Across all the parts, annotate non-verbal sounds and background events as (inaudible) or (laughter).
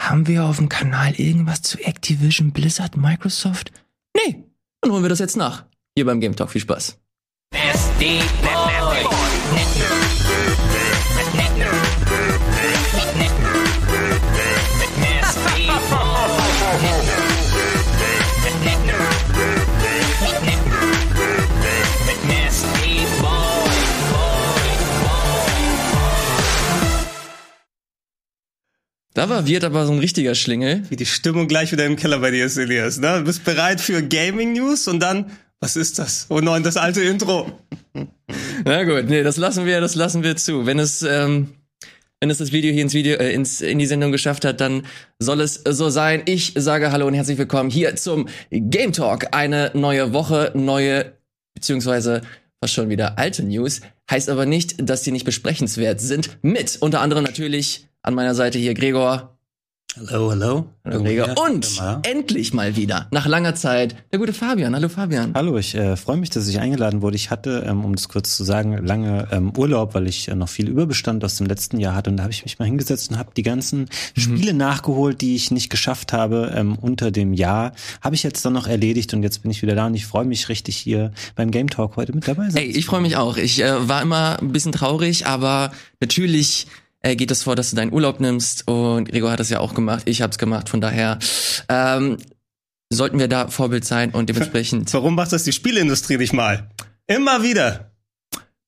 haben wir auf dem Kanal irgendwas zu Activision, Blizzard, Microsoft? Nee, dann holen wir das jetzt nach. Hier beim Game Talk. Viel Spaß. Nasty Boy. Da war Wirt aber so ein richtiger Schlingel. Wie die Stimmung gleich wieder im Keller bei dir ist, Elias. Ne? Du bist bereit für Gaming News und dann, was ist das? Oh nein, das alte Intro. (laughs) Na gut, nee, das lassen wir, das lassen wir zu. Wenn es, ähm, wenn es das Video hier ins Video, äh, ins, in die Sendung geschafft hat, dann soll es so sein. Ich sage Hallo und herzlich willkommen hier zum Game Talk. Eine neue Woche, neue, beziehungsweise fast schon wieder alte News. Heißt aber nicht, dass die nicht besprechenswert sind. Mit unter anderem natürlich an meiner Seite hier Gregor. Hallo, hallo. hallo Gregor. Und endlich mal wieder, nach langer Zeit, der gute Fabian. Hallo Fabian. Hallo, ich äh, freue mich, dass ich eingeladen wurde. Ich hatte, ähm, um das kurz zu sagen, lange ähm, Urlaub, weil ich äh, noch viel Überbestand aus dem letzten Jahr hatte. Und da habe ich mich mal hingesetzt und habe die ganzen mhm. Spiele nachgeholt, die ich nicht geschafft habe ähm, unter dem Jahr. Habe ich jetzt dann noch erledigt und jetzt bin ich wieder da und ich freue mich richtig hier beim Game Talk heute mit dabei sein. Ey, ich freue mich auch. Ich äh, war immer ein bisschen traurig, aber natürlich äh, geht es vor, dass du deinen Urlaub nimmst und Gregor hat das ja auch gemacht, ich habe es gemacht, von daher ähm, sollten wir da Vorbild sein und dementsprechend. (laughs) Warum macht das die Spielindustrie nicht mal? Immer wieder.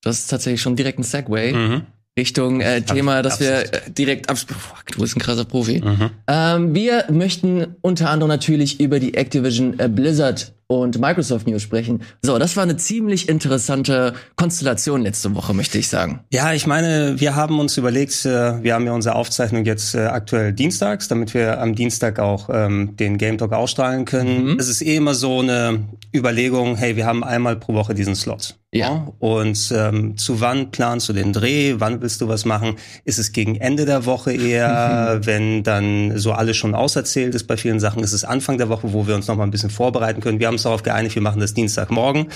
Das ist tatsächlich schon direkt ein Segway. Mhm. Richtung äh, Thema, dass wir äh, direkt absprechen. Du bist ein krasser Profi. Mhm. Ähm, wir möchten unter anderem natürlich über die Activision äh, Blizzard und Microsoft News sprechen. So, das war eine ziemlich interessante Konstellation letzte Woche, möchte ich sagen. Ja, ich meine, wir haben uns überlegt, äh, wir haben ja unsere Aufzeichnung jetzt äh, aktuell dienstags, damit wir am Dienstag auch ähm, den Game Talk ausstrahlen können. Mhm. Es ist eh immer so eine Überlegung, hey, wir haben einmal pro Woche diesen Slot. Ja. Und ähm, zu wann planst du den Dreh? Wann willst du was machen? Ist es gegen Ende der Woche eher, (laughs) wenn dann so alles schon auserzählt ist bei vielen Sachen? Ist es Anfang der Woche, wo wir uns noch mal ein bisschen vorbereiten können? Wir haben uns darauf geeinigt, wir machen das Dienstagmorgen.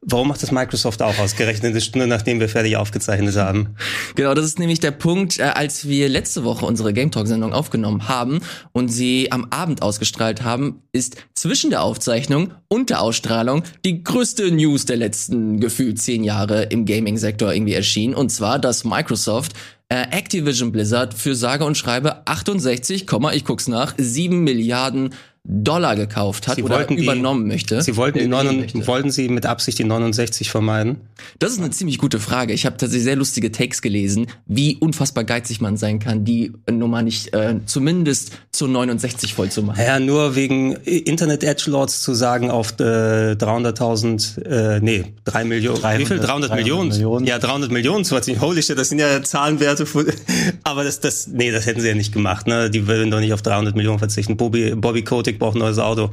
Warum macht das Microsoft auch ausgerechnet eine Stunde, nachdem wir fertig aufgezeichnet haben? Genau, das ist nämlich der Punkt, äh, als wir letzte Woche unsere Game Talk Sendung aufgenommen haben und sie am Abend ausgestrahlt haben, ist zwischen der Aufzeichnung und der Ausstrahlung die größte News der letzten Gefühle gefühlt zehn Jahre im Gaming-Sektor irgendwie erschienen. Und zwar, dass Microsoft äh, Activision Blizzard für sage und schreibe 68, ich guck's nach, 7 Milliarden Dollar gekauft hat sie oder übernommen die, möchte. Sie wollten, die 9, wollten Sie mit Absicht die 69 vermeiden? Das ist eine ziemlich gute Frage. Ich habe tatsächlich sehr lustige Takes gelesen, wie unfassbar geizig man sein kann, die Nummer nicht äh, zumindest zu 69 voll zu machen. Ja, nur wegen Internet Edge Lords zu sagen auf äh, 300.000, äh, nee, 3 Millionen. 300, wie viel? 300, 300 Millionen? Millionen? Ja, 300 Millionen zu Holy shit, das sind ja Zahlenwerte. (laughs) Aber das, das, nee, das hätten sie ja nicht gemacht. Ne? Die würden doch nicht auf 300 Millionen verzichten. Bobby, Bobby Kotick Politik braucht ein neues Auto.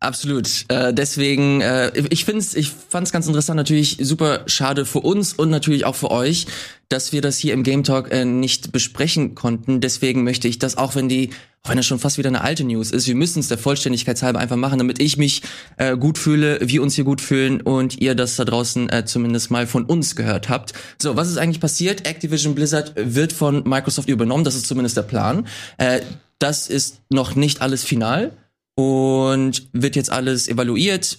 Absolut. Äh, deswegen, äh, ich find's, ich fand's ganz interessant, natürlich super schade für uns und natürlich auch für euch, dass wir das hier im Game Talk äh, nicht besprechen konnten. Deswegen möchte ich das, auch wenn die, auch wenn das schon fast wieder eine alte News ist, wir müssen es der Vollständigkeit halber einfach machen, damit ich mich äh, gut fühle, wir uns hier gut fühlen und ihr das da draußen äh, zumindest mal von uns gehört habt. So, was ist eigentlich passiert? Activision Blizzard wird von Microsoft übernommen, das ist zumindest der Plan. Äh, das ist noch nicht alles final und wird jetzt alles evaluiert,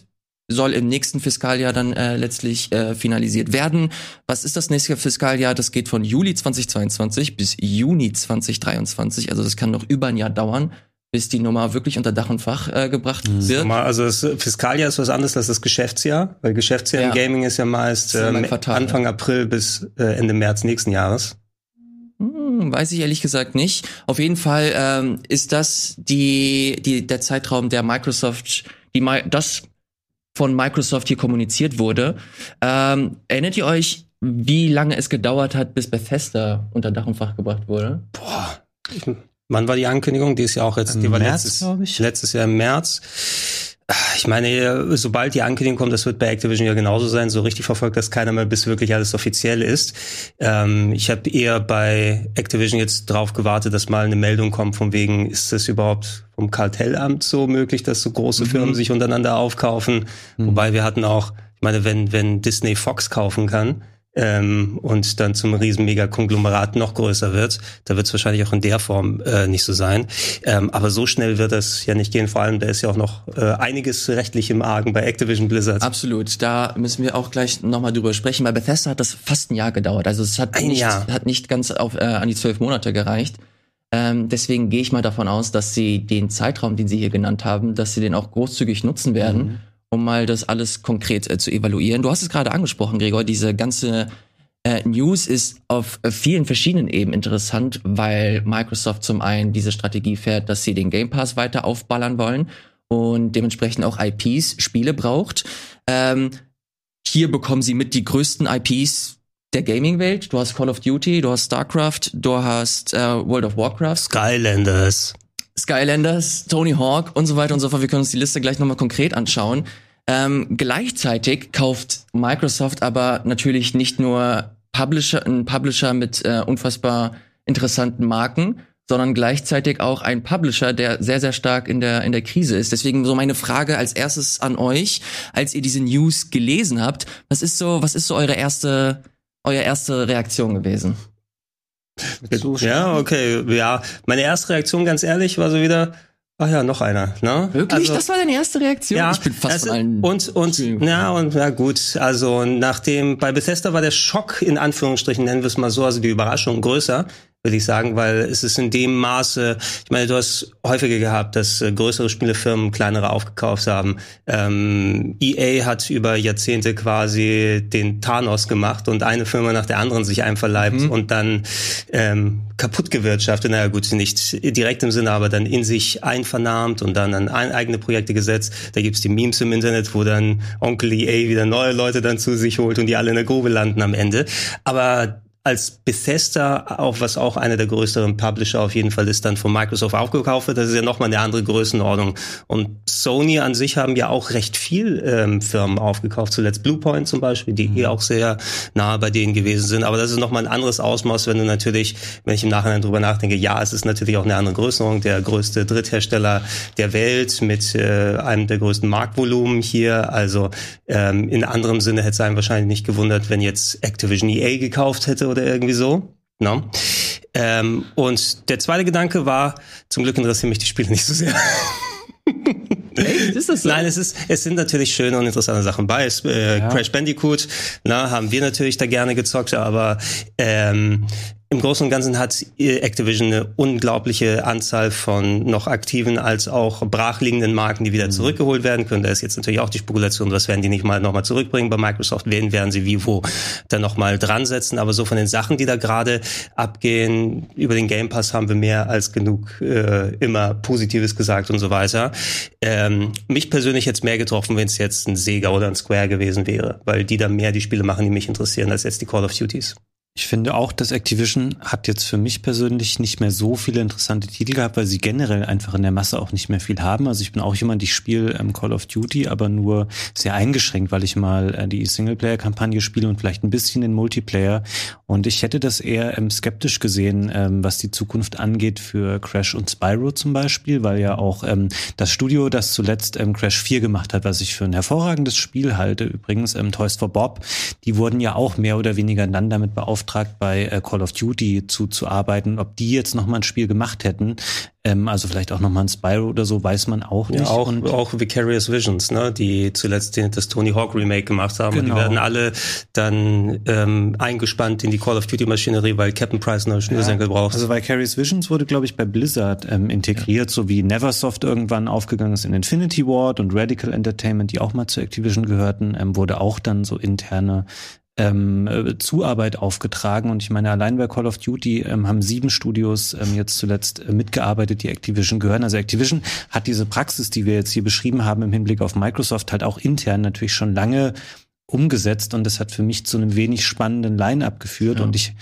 soll im nächsten Fiskaljahr dann äh, letztlich äh, finalisiert werden. Was ist das nächste Fiskaljahr? Das geht von Juli 2022 bis Juni 2023. Also das kann noch über ein Jahr dauern, bis die Nummer wirklich unter Dach und Fach äh, gebracht wird. Also das Fiskaljahr ist was anderes als das Geschäftsjahr, weil Geschäftsjahr ja. im Gaming ist ja meist äh, Anfang April bis äh, Ende März nächsten Jahres. Hm, weiß ich ehrlich gesagt nicht. Auf jeden Fall ähm, ist das die, die, der Zeitraum, der Microsoft, die, das von Microsoft hier kommuniziert wurde. Ähm, erinnert ihr euch, wie lange es gedauert hat, bis Bethesda unter Dach und Fach gebracht wurde? Boah. Wann war die Ankündigung? Die ist ja auch jetzt, die war März, letztes, letztes Jahr im März. Ich meine, sobald die Ankündigung kommt, das wird bei Activision ja genauso sein, so richtig verfolgt das keiner mehr, bis wirklich alles offiziell ist. Ähm, ich habe eher bei Activision jetzt drauf gewartet, dass mal eine Meldung kommt, von wegen, ist das überhaupt vom Kartellamt so möglich, dass so große mhm. Firmen sich untereinander aufkaufen? Mhm. Wobei wir hatten auch, ich meine, wenn, wenn Disney Fox kaufen kann, ähm, und dann zum riesen Mega-Konglomerat noch größer wird. Da wird es wahrscheinlich auch in der Form äh, nicht so sein. Ähm, aber so schnell wird das ja nicht gehen. Vor allem, da ist ja auch noch äh, einiges rechtlich im Argen bei Activision Blizzard. Absolut. Da müssen wir auch gleich nochmal drüber sprechen. Bei Bethesda hat das fast ein Jahr gedauert. Also es hat, Ein nicht, Jahr. hat nicht ganz auf, äh, an die zwölf Monate gereicht. Ähm, deswegen gehe ich mal davon aus, dass sie den Zeitraum, den sie hier genannt haben, dass sie den auch großzügig nutzen werden, Mhm. Um mal das alles konkret äh, zu evaluieren. Du hast es gerade angesprochen, Gregor, diese ganze äh, News ist auf äh, vielen verschiedenen Ebenen interessant, weil Microsoft zum einen diese Strategie fährt, dass sie den Game Pass weiter aufballern wollen und dementsprechend auch IPs, Spiele braucht. Ähm, hier bekommen sie mit die größten IPs der Gaming-Welt. Du hast Call of Duty, du hast StarCraft, du hast äh, World of Warcraft, Skylanders. Skylanders, Tony Hawk und so weiter und so fort. Wir können uns die Liste gleich nochmal konkret anschauen. Ähm, gleichzeitig kauft Microsoft aber natürlich nicht nur Publisher, einen Publisher mit äh, unfassbar interessanten Marken, sondern gleichzeitig auch ein Publisher, der sehr, sehr stark in der, in der Krise ist. Deswegen so meine Frage als erstes an euch, als ihr diese News gelesen habt, was ist so, was ist so eure erste, eure erste Reaktion gewesen? Ja, okay. Ja, meine erste Reaktion, ganz ehrlich, war so wieder, ach ja, noch einer. Ne? Wirklich? Also- das war deine erste Reaktion? Ja, ich bin fast von allen. und und ja und ja gut, also nachdem bei Bethesda war der Schock in Anführungsstrichen nennen wir es mal so, also die Überraschung größer, würde ich sagen, weil es ist in dem Maße, ich meine, du hast häufiger gehabt, dass äh, größere Spielefirmen kleinere aufgekauft haben. Ähm, EA hat über Jahrzehnte quasi den Thanos gemacht und eine Firma nach der anderen sich einverleibt und dann ähm, kaputt gewirtschaftet. Naja gut, nicht direkt im Sinne, aber dann in sich einvernahmt und dann an eigene Projekte gesetzt. Da gibt's die Memes im Internet, wo dann Onkel EA wieder neue Leute dann zu sich holt und die alle in der Grube landen am Ende. Aber als Bethesda, auch was auch einer der größeren Publisher auf jeden Fall ist, dann von Microsoft aufgekauft wird, das ist ja nochmal eine andere Größenordnung. Und Sony an sich haben ja auch recht viel ähm, Firmen aufgekauft, zuletzt Bluepoint zum Beispiel, die hier auch sehr nahe bei denen gewesen sind. Aber das ist nochmal ein anderes Ausmaß, wenn du natürlich, wenn ich im Nachhinein drüber nachdenke, ja, es ist natürlich auch eine andere Größenordnung, der größte Dritthersteller der Welt mit äh, einem der größten Marktvolumen hier. Also ähm, in anderem Sinne hätte es einen wahrscheinlich nicht gewundert, wenn jetzt Activision EA gekauft hätte oder irgendwie so. No? Ähm, und der zweite Gedanke war, zum Glück interessieren mich die Spiele nicht so sehr. Echt? Ist das so? Nein, es ist, es sind natürlich schöne und interessante Sachen bei. Es, äh, Ja. Crash Bandicoot, na, haben wir natürlich da gerne gezockt, aber ähm, im Großen und Ganzen hat Activision eine unglaubliche Anzahl von noch aktiven als auch brachliegenden Marken, die wieder zurückgeholt werden können. Da ist jetzt natürlich auch die Spekulation, was werden die nicht mal nochmal zurückbringen bei Microsoft, wen werden sie wie wo dann nochmal dran setzen. Aber so von den Sachen, die da gerade abgehen, über den Game Pass haben wir mehr als genug äh, immer Positives gesagt und so weiter. Ähm, mich persönlich jetzt mehr getroffen, wenn es jetzt ein Sega oder ein Square gewesen wäre, weil die da mehr die Spiele machen, die mich interessieren, als jetzt die Call of Duties. Ich finde auch, dass Activision hat jetzt für mich persönlich nicht mehr so viele interessante Titel gehabt, weil sie generell einfach in der Masse auch nicht mehr viel haben. Also ich bin auch jemand, ich spiele ähm, Call of Duty, aber nur sehr eingeschränkt, weil ich mal äh, die Singleplayer-Kampagne spiele und vielleicht ein bisschen den Multiplayer. Und ich hätte das eher ähm, skeptisch gesehen, ähm, was die Zukunft angeht für Crash und Spyro zum Beispiel, weil ja auch ähm, das Studio, das zuletzt ähm, Crash 4 gemacht hat, was ich für ein hervorragendes Spiel halte, übrigens ähm, Toys for Bob, die wurden ja auch mehr oder weniger dann damit beauftragt, bei äh, Call of Duty zuzuarbeiten. Ob die jetzt nochmal ein Spiel gemacht hätten, ähm, also vielleicht auch nochmal ein Spyro oder so, weiß man auch nicht. Ja, auch, Und auch Vicarious Visions, ne, die zuletzt das Tony Hawk Remake gemacht haben. Und Genau. die werden alle dann ähm, eingespannt in die Call of Duty Maschinerie, weil Captain Price eine Schnürsenkel braucht. Also Vicarious Visions wurde, glaube ich, bei Blizzard ähm, integriert, so wie Neversoft irgendwann aufgegangen ist in Infinity Ward und Radical Entertainment, die auch mal zu Activision gehörten, ähm, wurde auch dann so interne ähm, äh, Zuarbeit aufgetragen. Und ich meine, allein bei Call of Duty ähm, haben sieben Studios ähm, jetzt zuletzt äh, mitgearbeitet, die Activision gehören. Also Activision hat diese Praxis, die wir jetzt hier beschrieben haben im Hinblick auf Microsoft, halt auch intern natürlich schon lange umgesetzt und das hat für mich zu einem wenig spannenden Line-up geführt Ja. und ich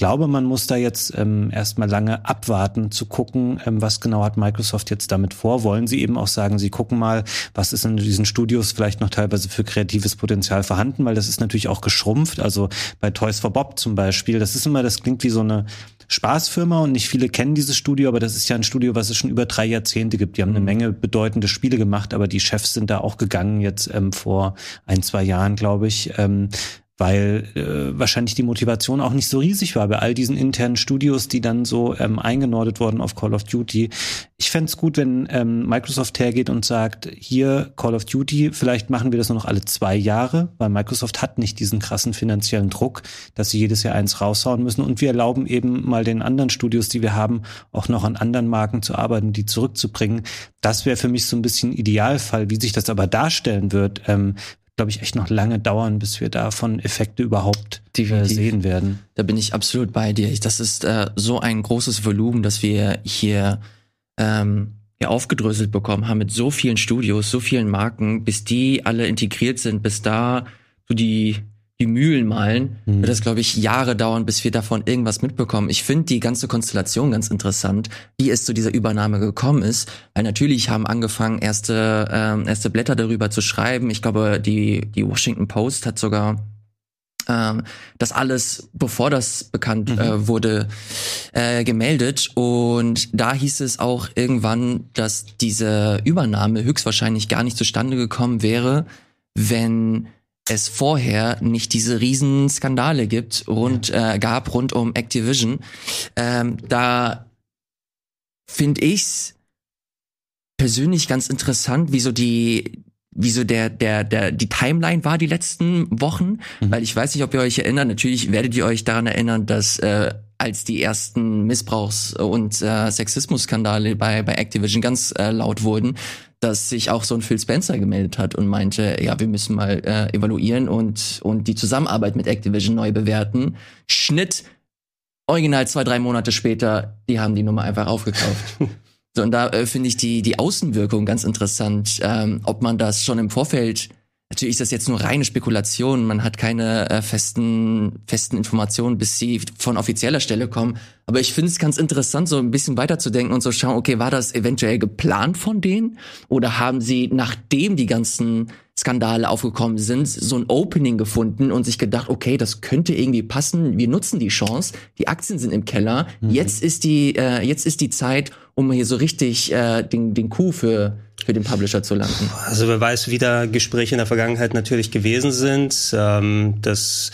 glaube, man muss da jetzt ähm, erstmal lange abwarten, zu gucken, ähm, was genau hat Microsoft jetzt damit vor. Wollen sie eben auch sagen, sie gucken mal, was ist in diesen Studios vielleicht noch teilweise für kreatives Potenzial vorhanden, weil das ist natürlich auch geschrumpft. Also bei Toys for Bob zum Beispiel, das ist immer, das klingt wie so eine Spaßfirma und nicht viele kennen dieses Studio, aber das ist ja ein Studio, was es schon über drei Jahrzehnte gibt. Die haben eine Menge bedeutende Spiele gemacht, aber die Chefs sind da auch gegangen jetzt ähm, vor ein, zwei Jahren, glaube ich. Ähm, weil äh, wahrscheinlich die Motivation auch nicht so riesig war bei all diesen internen Studios, die dann so ähm, eingenordet wurden auf Call of Duty. Ich fände gut, wenn ähm, Microsoft hergeht und sagt, hier Call of Duty, vielleicht machen wir das nur noch alle zwei Jahre, weil Microsoft hat nicht diesen krassen finanziellen Druck, dass sie jedes Jahr eins raushauen müssen. Und wir erlauben eben mal den anderen Studios, die wir haben, auch noch an anderen Marken zu arbeiten, die zurückzubringen. Das wäre für mich so ein bisschen Idealfall. Wie sich das aber darstellen wird, ähm, glaube ich, echt noch lange dauern, bis wir davon Effekte überhaupt äh, sehen werden. Da bin ich absolut bei dir. Das ist äh, so ein großes Volumen, dass wir hier ähm, ja, aufgedröselt bekommen haben mit so vielen Studios, so vielen Marken, bis die alle integriert sind, bis da so die die Mühlen malen, mhm. wird das, glaube ich, Jahre dauern, bis wir davon irgendwas mitbekommen. Ich finde die ganze Konstellation ganz interessant, wie es zu dieser Übernahme gekommen ist. Weil natürlich haben angefangen, erste, ähm, erste Blätter darüber zu schreiben. Ich glaube, die, die Washington Post hat sogar ähm, das alles, bevor das bekannt mhm. äh, wurde, äh, gemeldet. Und da hieß es auch irgendwann, dass diese Übernahme höchstwahrscheinlich gar nicht zustande gekommen wäre, wenn es vorher nicht diese riesen Skandale gibt rund äh, gab rund um Activision, ähm, da finde ich's persönlich ganz interessant, wie so die wie so der der der die Timeline war die letzten Wochen, mhm. weil ich weiß nicht, ob ihr euch erinnert. Natürlich werdet ihr euch daran erinnern, dass äh, als die ersten Missbrauchs- und äh, Sexismus-Skandale bei bei Activision ganz äh, laut wurden, dass sich auch so ein Phil Spencer gemeldet hat und meinte, ja, wir müssen mal äh, evaluieren und, und die Zusammenarbeit mit Activision neu bewerten. Schnitt, original zwei, drei Monate später, die haben die Nummer einfach aufgekauft. (laughs) so, und da äh, finde ich die, die Außenwirkung ganz interessant, ähm, ob man das schon im Vorfeld Natürlich ist das jetzt nur reine Spekulation. Man hat keine äh, festen, festen Informationen, bis sie von offizieller Stelle kommen. Aber ich finde es ganz interessant, so ein bisschen weiterzudenken und so schauen, okay, war das eventuell geplant von denen? Oder haben sie, nachdem die ganzen Skandale aufgekommen sind, so ein Opening gefunden und sich gedacht, okay, das könnte irgendwie passen. Wir nutzen die Chance. Die Aktien sind im Keller. Mhm. Jetzt ist die, äh, jetzt ist die Zeit, um hier so richtig äh, den, den Coup für für den Publisher zu landen? Also wer weiß, wie da Gespräche in der Vergangenheit natürlich gewesen sind. Ähm, das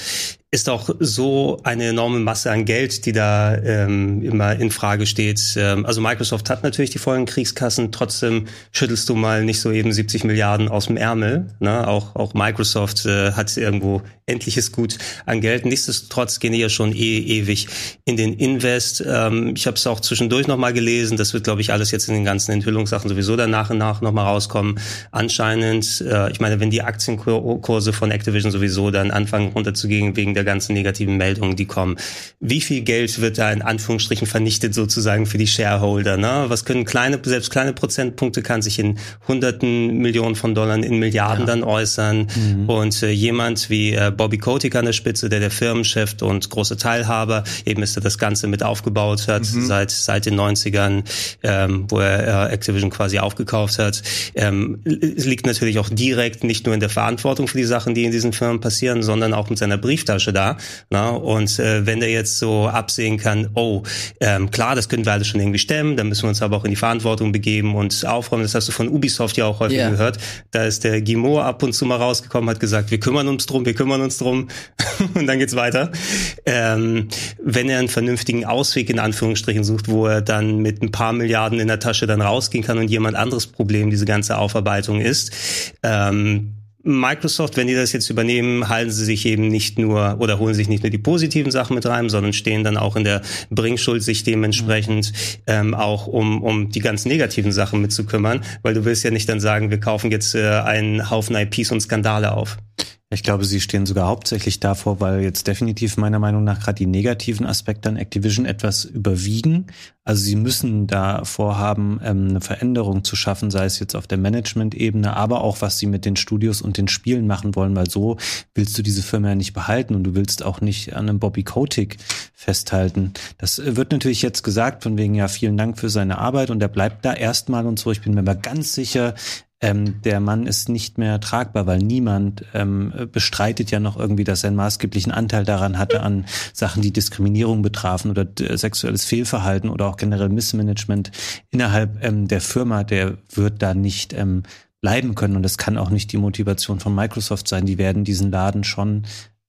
ist auch so eine enorme Masse an Geld, die da ähm, immer in Frage steht. Ähm, also Microsoft hat natürlich die vollen Kriegskassen, trotzdem schüttelst du mal nicht so eben 70 Milliarden aus dem Ärmel. Ne? Auch, auch Microsoft äh, hat irgendwo endliches Gut an Geld. Nichtsdestotrotz gehen die ja schon eh ewig in den Invest. Ähm, ich habe es auch zwischendurch nochmal gelesen. Das wird, glaube ich, alles jetzt in den ganzen Enthüllungssachen sowieso dann nach und nach nochmal rauskommen. Anscheinend, äh, ich meine, wenn die Aktienkurse von Activision sowieso dann anfangen runterzugehen wegen der ganzen negativen Meldungen, die kommen. Wie viel Geld wird da in Anführungsstrichen vernichtet sozusagen für die Shareholder? Ne? Was können kleine, selbst kleine Prozentpunkte kann sich in hunderten Millionen von Dollar in Milliarden ja. dann äußern. Mhm. Und äh, jemand wie äh, Bobby Kotick an der Spitze, der der Firmenchef und große Teilhaber, eben ist er das Ganze mit aufgebaut hat, mhm. seit, seit den 90ern, ähm, wo er äh, Activision quasi aufgekauft hat. Ähm, es liegt natürlich auch direkt nicht nur in der Verantwortung für die Sachen, die in diesen Firmen passieren, sondern auch mit seiner Brieftasche Tasche da. Na? Und äh, wenn der jetzt so absehen kann, oh, ähm, klar, das können wir alles schon irgendwie stemmen, dann müssen wir uns aber auch in die Verantwortung begeben und aufräumen. Das hast du von Ubisoft ja auch häufig yeah. gehört. Da ist der Guimau ab und zu mal rausgekommen, hat gesagt, wir kümmern uns drum, wir kümmern uns drum (laughs) und dann geht's weiter. Ähm, wenn er einen vernünftigen Ausweg in Anführungsstrichen sucht, wo er dann mit ein paar Milliarden in der Tasche dann rausgehen kann und jemand anderes Problem diese ganze Aufarbeitung ist, ähm, Microsoft, wenn die das jetzt übernehmen, halten sie sich eben nicht nur oder holen sich nicht nur die positiven Sachen mit rein, sondern stehen dann auch in der Bringschuld, sich dementsprechend ähm, auch um, um die ganz negativen Sachen mitzukümmern, weil du willst ja nicht dann sagen, wir kaufen jetzt äh, einen Haufen IPs und Skandale auf. Ich glaube, sie stehen sogar hauptsächlich davor, weil jetzt definitiv meiner Meinung nach gerade die negativen Aspekte an Activision etwas überwiegen. Also sie müssen da vorhaben, ähm, eine Veränderung zu schaffen, sei es jetzt auf der Management-Ebene, aber auch was sie mit den Studios und den Spielen machen wollen, weil so willst du diese Firma ja nicht behalten und du willst auch nicht an einem Bobby Kotick festhalten. Das wird natürlich jetzt gesagt, von wegen ja vielen Dank für seine Arbeit und er bleibt da erstmal und so. Ich bin mir aber ganz sicher, ähm, der Mann ist nicht mehr tragbar, weil niemand ähm, bestreitet ja noch irgendwie, dass er einen maßgeblichen Anteil daran hatte an Sachen, die Diskriminierung betrafen oder äh, sexuelles Fehlverhalten oder auch generell Missmanagement innerhalb ähm, der Firma. Der wird da nicht ähm, bleiben können und das kann auch nicht die Motivation von Microsoft sein. Die werden diesen Laden schon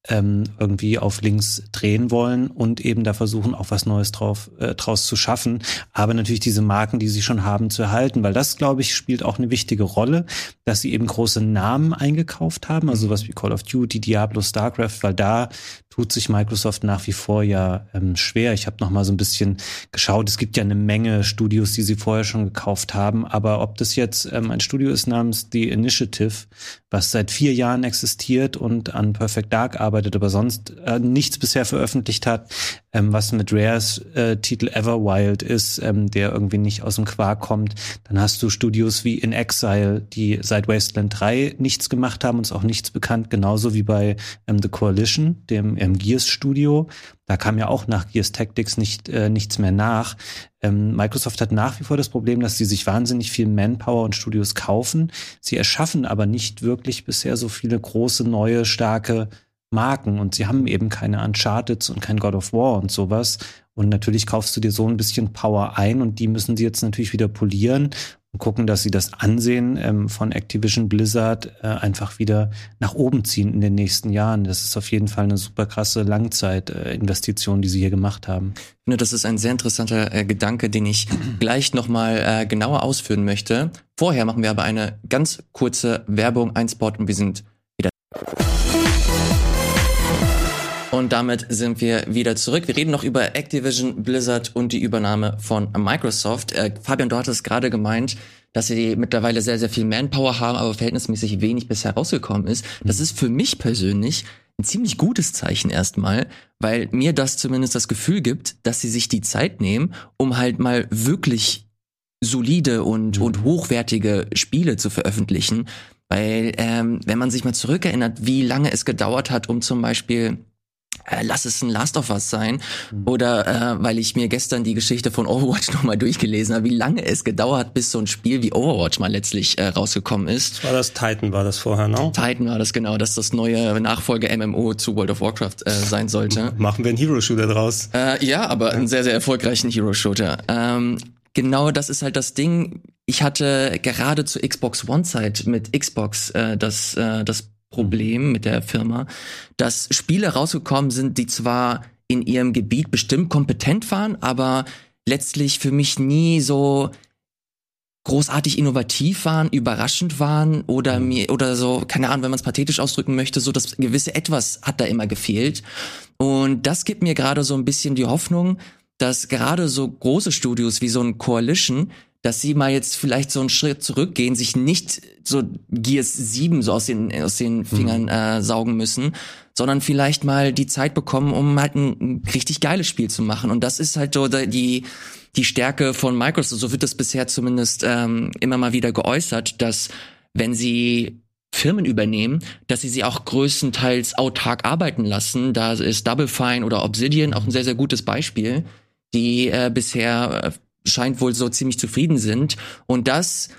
ähm, irgendwie auf links drehen wollen und eben da versuchen, auch was Neues drauf, äh, draus zu schaffen. Aber natürlich diese Marken, die sie schon haben, zu erhalten, weil das, glaube ich, spielt auch eine wichtige Rolle, dass sie eben große Namen eingekauft haben, also sowas wie Call of Duty, Diablo, StarCraft, weil da tut sich Microsoft nach wie vor ja ähm, schwer. Ich habe noch mal so ein bisschen geschaut. Es gibt ja eine Menge Studios, die sie vorher schon gekauft haben. Aber ob das jetzt ähm, ein Studio ist namens The Initiative, was seit vier Jahren existiert und an Perfect Dark arbeitet, aber sonst äh, nichts bisher veröffentlicht hat, ähm, was mit Rares äh, Titel Everwild ist, ähm, der irgendwie nicht aus dem Quark kommt. Dann hast du Studios wie In Exile, die seit Wasteland 3 nichts gemacht haben, uns auch nichts bekannt, genauso wie bei ähm, The Coalition, dem ähm, Gears Studio. Da kam ja auch nach Gears Tactics nicht, äh, nichts mehr nach. Ähm, Microsoft hat nach wie vor das Problem, dass sie sich wahnsinnig viel Manpower und Studios kaufen. Sie erschaffen aber nicht wirklich bisher so viele große, neue, starke Marken und sie haben eben keine Uncharted und kein God of War und sowas. Und natürlich kaufst du dir so ein bisschen Power ein und die müssen sie jetzt natürlich wieder polieren gucken, dass sie das Ansehen ähm, von Activision Blizzard äh, einfach wieder nach oben ziehen in den nächsten Jahren. Das ist auf jeden Fall eine super krasse Langzeitinvestition, äh, die sie hier gemacht haben. Ich finde, das ist ein sehr interessanter äh, Gedanke, den ich (clears throat) gleich nochmal äh, genauer ausführen möchte. Vorher machen wir aber eine ganz kurze Werbung, ein Spot und wir sind wieder. Und damit sind wir wieder zurück. Wir reden noch über Activision, Blizzard und die Übernahme von Microsoft. Äh, Fabian, du hattest gerade gemeint, dass sie mittlerweile sehr, sehr viel Manpower haben, aber verhältnismäßig wenig bisher rausgekommen ist. Das ist für mich persönlich ein ziemlich gutes Zeichen erstmal, weil mir das zumindest das Gefühl gibt, dass sie sich die Zeit nehmen, um halt mal wirklich solide und, mhm. und hochwertige Spiele zu veröffentlichen. Weil, ähm, wenn man sich mal zurückerinnert, wie lange es gedauert hat, um zum Beispiel äh, lass es ein Last of Us sein. Mhm. Oder äh, weil ich mir gestern die Geschichte von Overwatch (laughs) nochmal durchgelesen habe, wie lange es gedauert, bis so ein Spiel wie Overwatch mal letztlich äh, rausgekommen ist. War das Titan, war das vorher, ne? Titan war das genau, dass das neue Nachfolge-MMO zu World of Warcraft äh, sein sollte. Machen wir einen Hero-Shooter draus. Äh, ja, aber einen sehr, sehr erfolgreichen Hero-Shooter. Ähm, genau das ist halt das Ding. Ich hatte gerade zur Xbox One-Zeit mit Xbox äh, das, äh, das Problem mit der Firma, dass Spiele rausgekommen sind, die zwar in ihrem Gebiet bestimmt kompetent waren, aber letztlich für mich nie so großartig innovativ waren, überraschend waren oder mhm. mir oder so, keine Ahnung, wenn man es pathetisch ausdrücken möchte, so das gewisse etwas hat da immer gefehlt. Und das gibt mir gerade so ein bisschen die Hoffnung, dass gerade so große Studios wie so ein Coalition dass sie mal jetzt vielleicht so einen Schritt zurückgehen, sich nicht so Gears 7 so aus den, aus den Fingern mhm. äh, saugen müssen, sondern vielleicht mal die Zeit bekommen, um halt ein, ein richtig geiles Spiel zu machen. Und das ist halt so die, die Stärke von Microsoft. So wird das bisher zumindest ähm, immer mal wieder geäußert, dass wenn sie Firmen übernehmen, dass sie sie auch größtenteils autark arbeiten lassen. Da ist Double Fine oder Obsidian auch ein sehr, sehr gutes Beispiel, die äh, bisher äh, scheint wohl so ziemlich zufrieden sind. Und das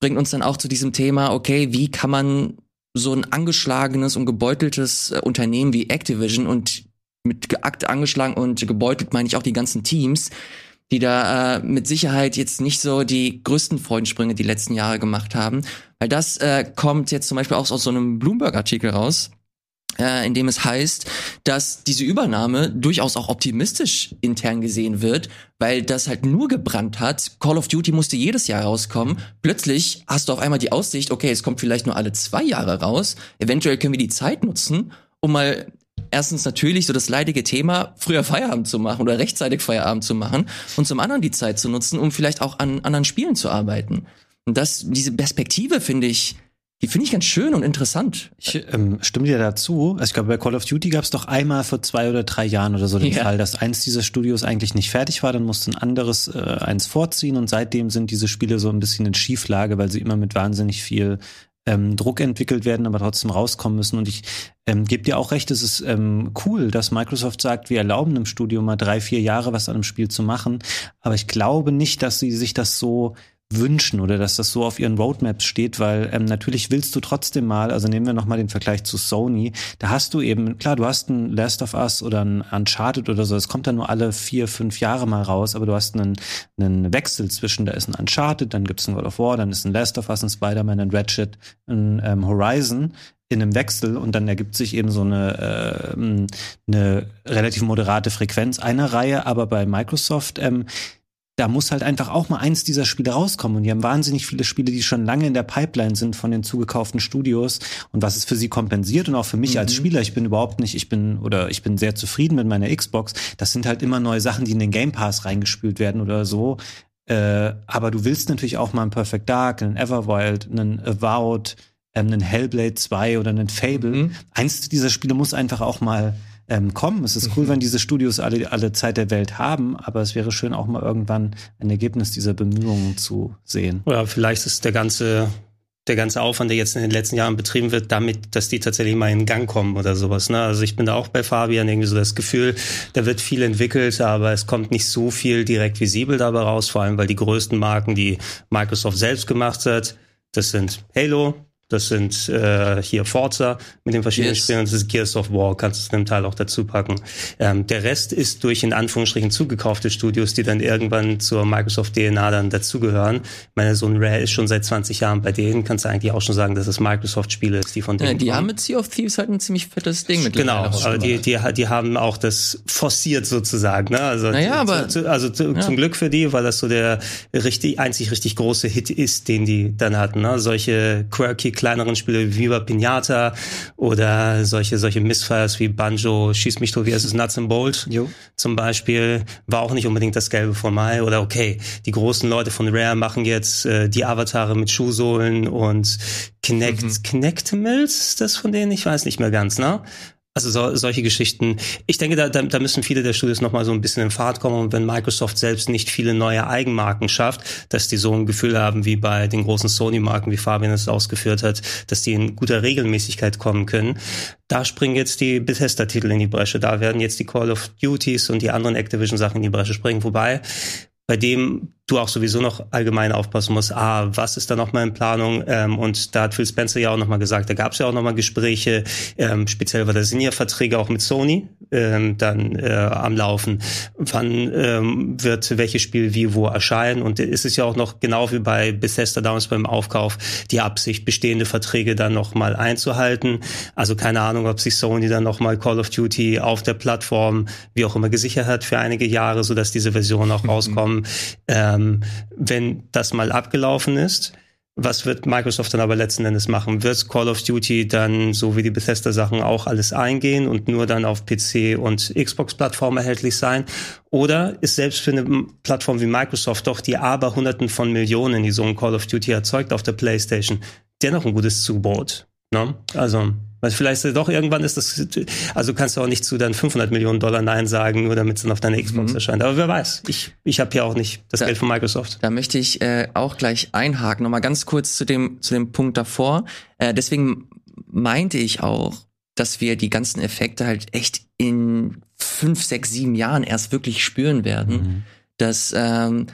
bringt uns dann auch zu diesem Thema, okay, wie kann man so ein angeschlagenes und gebeuteltes äh, Unternehmen wie Activision und mit geakt angeschlagen und gebeutelt meine ich auch die ganzen Teams, die da äh, mit Sicherheit jetzt nicht so die größten Freudensprünge die letzten Jahre gemacht haben. Weil das äh, kommt jetzt zum Beispiel auch aus so einem Bloomberg-Artikel raus, äh, in dem es heißt, dass diese Übernahme durchaus auch optimistisch intern gesehen wird, weil das halt nur gebrannt hat. Call of Duty musste jedes Jahr rauskommen. Plötzlich hast du auf einmal die Aussicht, okay, es kommt vielleicht nur alle zwei Jahre raus. Eventuell können wir die Zeit nutzen, um mal erstens natürlich so das leidige Thema, früher Feierabend zu machen oder rechtzeitig Feierabend zu machen und zum anderen die Zeit zu nutzen, um vielleicht auch an anderen Spielen zu arbeiten. Und das, diese Perspektive finde ich, die finde ich ganz schön und interessant. Ich ähm, stimme dir dazu. Also ich glaube, bei Call of Duty gab es doch einmal vor zwei oder drei Jahren oder so den ja. Fall, dass eins dieser Studios eigentlich nicht fertig war, dann musste ein anderes äh, eins vorziehen und seitdem sind diese Spiele so ein bisschen in Schieflage, weil sie immer mit wahnsinnig viel ähm, Druck entwickelt werden, aber trotzdem rauskommen müssen. Und ich ähm, gebe dir auch recht, es ist ähm, cool, dass Microsoft sagt, wir erlauben im Studio mal drei, vier Jahre was an einem Spiel zu machen. Aber ich glaube nicht, dass sie sich das so wünschen oder dass das so auf ihren Roadmaps steht, weil ähm, natürlich willst du trotzdem mal, also nehmen wir nochmal den Vergleich zu Sony, da hast du eben, klar, du hast ein Last of Us oder ein Uncharted oder so, es kommt dann nur alle vier, fünf Jahre mal raus, aber du hast einen, einen Wechsel zwischen, da ist ein Uncharted, dann gibt's ein God of War, dann ist ein Last of Us, ein Spider-Man, ein Ratchet, ein ähm, Horizon in einem Wechsel und dann ergibt sich eben so eine, äh, eine relativ moderate Frequenz einer Reihe, aber bei Microsoft ähm, da muss halt einfach auch mal eins dieser Spiele rauskommen. Und die haben wahnsinnig viele Spiele, die schon lange in der Pipeline sind von den zugekauften Studios und was es für sie kompensiert und auch für mich mhm. als Spieler. Ich bin überhaupt nicht, ich bin oder ich bin sehr zufrieden mit meiner Xbox. Das sind halt immer neue Sachen, die in den Game Pass reingespült werden oder so. Äh, aber du willst natürlich auch mal ein Perfect Dark, einen Everwild, einen Avowed, äh, einen Hellblade 2 oder einen Fable. Mhm. Eins dieser Spiele muss einfach auch mal ähm, kommen. Es ist cool, mhm. wenn diese Studios alle, alle Zeit der Welt haben, aber es wäre schön, auch mal irgendwann ein Ergebnis dieser Bemühungen zu sehen. Oder vielleicht ist der ganze der ganze Aufwand, der jetzt in den letzten Jahren betrieben wird, damit, dass die tatsächlich mal in Gang kommen oder sowas. Ne? Also ich bin da auch bei Fabian irgendwie so das Gefühl, da wird viel entwickelt, aber es kommt nicht so viel direkt visibel dabei raus, vor allem weil die größten Marken, die Microsoft selbst gemacht hat, das sind Halo, das sind äh, hier Forza mit den verschiedenen yes. Spielen das ist Gears of War, kannst du es in dem Teil auch dazu packen. Ähm, der Rest ist durch in Anführungsstrichen zugekaufte Studios, die dann irgendwann zur Microsoft DNA dann dazugehören. Ich meine, so ein Rare ist schon seit 20 Jahren bei denen, kannst du eigentlich auch schon sagen, dass es Microsoft-Spiele ist, die von denen. Ja, die kommen. haben mit Sea of Thieves halt ein ziemlich fettes Ding mit Genau, aber die, die, die haben auch das forciert sozusagen. Ne? Also, naja, aber, zu, also zu, ja. zum Glück für die, weil das so der richtig, einzig richtig große Hit ist, den die dann hatten. Ne? Solche quirky kleineren Spiele wie Viva Pinata oder solche, solche Missfires wie Banjo, Schieß mich tot, wie es ist Nuts and Bolt jo. zum Beispiel, war auch nicht unbedingt das Gelbe von Mai oder okay, die großen Leute von Rare machen jetzt äh, die Avatare mit Schuhsohlen und Kinect, mhm. Kinectimals, ist das von denen? Ich weiß nicht mehr ganz, ne? Also so, solche Geschichten. Ich denke, da, da, da müssen viele der Studios noch mal so ein bisschen in Fahrt kommen. Und wenn Microsoft selbst nicht viele neue Eigenmarken schafft, dass die so ein Gefühl haben wie bei den großen Sony-Marken, wie Fabian es ausgeführt hat, dass die in guter Regelmäßigkeit kommen können. Da springen jetzt die Bethesda-Titel in die Bresche. Da werden jetzt die Call of Duties und die anderen Activision-Sachen in die Bresche springen. Wobei bei dem du auch sowieso noch allgemein aufpassen musst, ah, was ist da noch mal in Planung? Ähm, und da hat Phil Spencer ja auch noch mal gesagt, da gab es ja auch noch mal Gespräche, ähm, speziell bei der Senior-Verträge auch mit Sony ähm, dann äh, am Laufen. Wann ähm, wird welches Spiel wie wo erscheinen? Und es ist ja auch noch genau wie bei Bethesda damals beim Aufkauf die Absicht, bestehende Verträge dann noch mal einzuhalten. Also keine Ahnung, ob sich Sony dann noch mal Call of Duty auf der Plattform wie auch immer gesichert hat für einige Jahre, so dass diese Versionen auch rauskommen. Ähm, wenn das mal abgelaufen ist, was wird Microsoft dann aber letzten Endes machen? Wird Call of Duty dann, so wie die Bethesda-Sachen, auch alles eingehen und nur dann auf PC und Xbox-Plattform erhältlich sein? Oder ist selbst für eine Plattform wie Microsoft doch die aber Hunderten von Millionen, die so ein Call of Duty erzeugt auf der PlayStation, dennoch ein gutes Zubrot? Ne? Also weil vielleicht doch irgendwann ist das, also kannst du auch nicht zu dann 500 Millionen Dollar Nein sagen, nur damit es dann auf deiner Xbox mhm. erscheint. Aber wer weiß, ich, ich habe ja auch nicht das da, Geld von Microsoft. Da möchte ich äh, auch gleich einhaken, nochmal ganz kurz zu dem, zu dem Punkt davor. Äh, deswegen meinte ich auch, dass wir die ganzen Effekte halt echt in fünf, sechs, sieben Jahren erst wirklich spüren werden. Mhm. Dass ähm,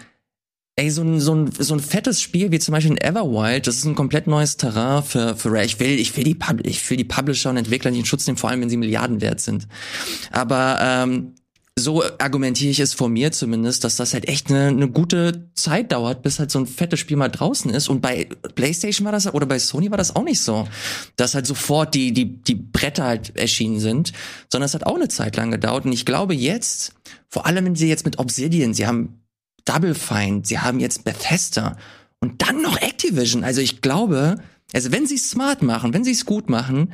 Ey, so ein, so, ein, so ein fettes Spiel wie zum Beispiel in Everwild, das ist ein komplett neues Terrain für, für Rare. Ich will, ich will die, Pub ich will die Publisher und Entwickler nicht in Schutz nehmen, vor allem wenn sie Milliarden wert sind. Aber ähm, so argumentiere ich es vor mir zumindest, dass das halt echt eine, eine gute Zeit dauert, bis halt so ein fettes Spiel mal draußen ist. Und bei PlayStation war das oder bei Sony war das auch nicht so, dass halt sofort die die die Bretter halt erschienen sind, sondern es hat auch eine Zeit lang gedauert. Und ich glaube jetzt, vor allem wenn sie jetzt mit Obsidian, sie haben Double Fine, sie haben jetzt Bethesda und dann noch Activision. Also ich glaube, also wenn sie es smart machen, wenn sie es gut machen,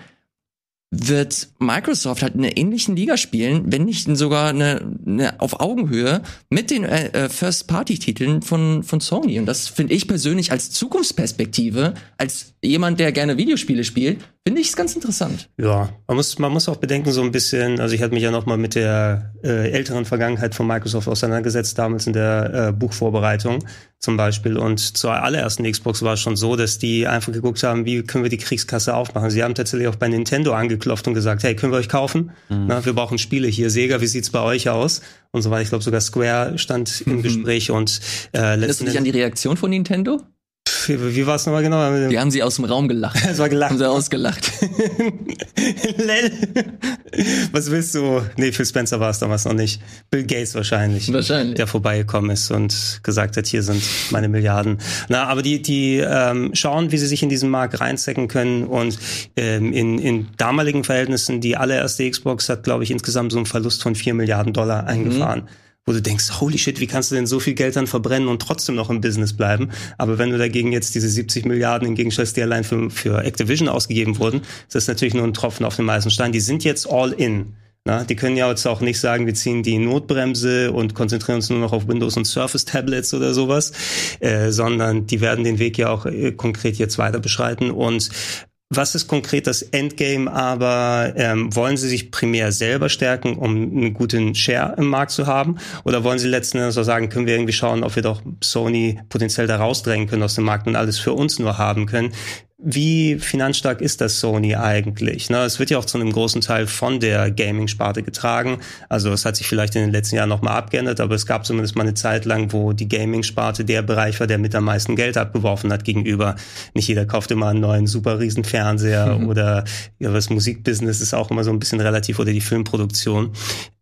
wird Microsoft halt in einer ähnlichen Liga spielen, wenn nicht sogar eine, eine auf Augenhöhe mit den äh, äh First-Party-Titeln von, von Sony. Und das finde ich persönlich als Zukunftsperspektive, als jemand, der gerne Videospiele spielt, Finde ich ganz interessant. Ja, man muss, man muss auch bedenken so ein bisschen, also ich hatte mich ja noch mal mit der äh, älteren Vergangenheit von Microsoft auseinandergesetzt, damals in der äh, Buchvorbereitung zum Beispiel. Und zur allerersten Xbox war es schon so, dass die einfach geguckt haben, wie können wir die Kriegskasse aufmachen. Sie haben tatsächlich auch bei Nintendo angeklopft und gesagt, hey, können wir euch kaufen? Mhm. Na, wir brauchen Spiele hier. Sega, wie sieht's bei euch aus? Und so weiter. Ich glaube, sogar Square stand im mhm. (laughs) Gespräch und äh, Erinnerst du dich an die Reaktion von Nintendo? Wie, wie war es nochmal genau? Die haben sie aus dem Raum gelacht. (laughs) Es war gelacht. Haben sie ausgelacht. (laughs) Was willst du? Nee, Phil Spencer war es damals noch nicht. Bill Gates wahrscheinlich. Wahrscheinlich. Der vorbeigekommen ist und gesagt hat, hier sind meine Milliarden. Na, aber die, die ähm, schauen, wie sie sich in diesen Markt reinstecken können und ähm, in, in damaligen Verhältnissen, die allererste Xbox hat, glaube ich, insgesamt so einen Verlust von vier Milliarden Dollar eingefahren. Mhm wo du denkst, holy shit, wie kannst du denn so viel Geld dann verbrennen und trotzdem noch im Business bleiben? Aber wenn du dagegen jetzt diese 70 Milliarden im Gegensatz, die allein für, für Activision ausgegeben wurden, ist das natürlich nur ein Tropfen auf dem heißen Stein. Die sind jetzt all in. Na, die können ja jetzt auch nicht sagen, wir ziehen die Notbremse und konzentrieren uns nur noch auf Windows und Surface Tablets oder sowas, äh, sondern die werden den Weg ja auch äh, konkret jetzt weiter beschreiten. Und was ist konkret das Endgame, aber ähm, wollen Sie sich primär selber stärken, um einen guten Share im Markt zu haben? Oder wollen Sie letzten Endes auch sagen, können wir irgendwie schauen, ob wir doch Sony potenziell da rausdrängen können aus dem Markt und alles für uns nur haben können? Wie finanzstark ist das Sony eigentlich? Ne, es wird ja auch zu einem großen Teil von der Gaming-Sparte getragen. Also es hat sich vielleicht in den letzten Jahren nochmal abgeändert, aber es gab zumindest mal eine Zeit lang, wo die Gaming-Sparte der Bereich war, der mit am meisten Geld abgeworfen hat gegenüber. Nicht jeder kauft immer einen neuen super riesen Fernseher mhm. oder ja, das Musikbusiness ist auch immer so ein bisschen relativ oder die Filmproduktion.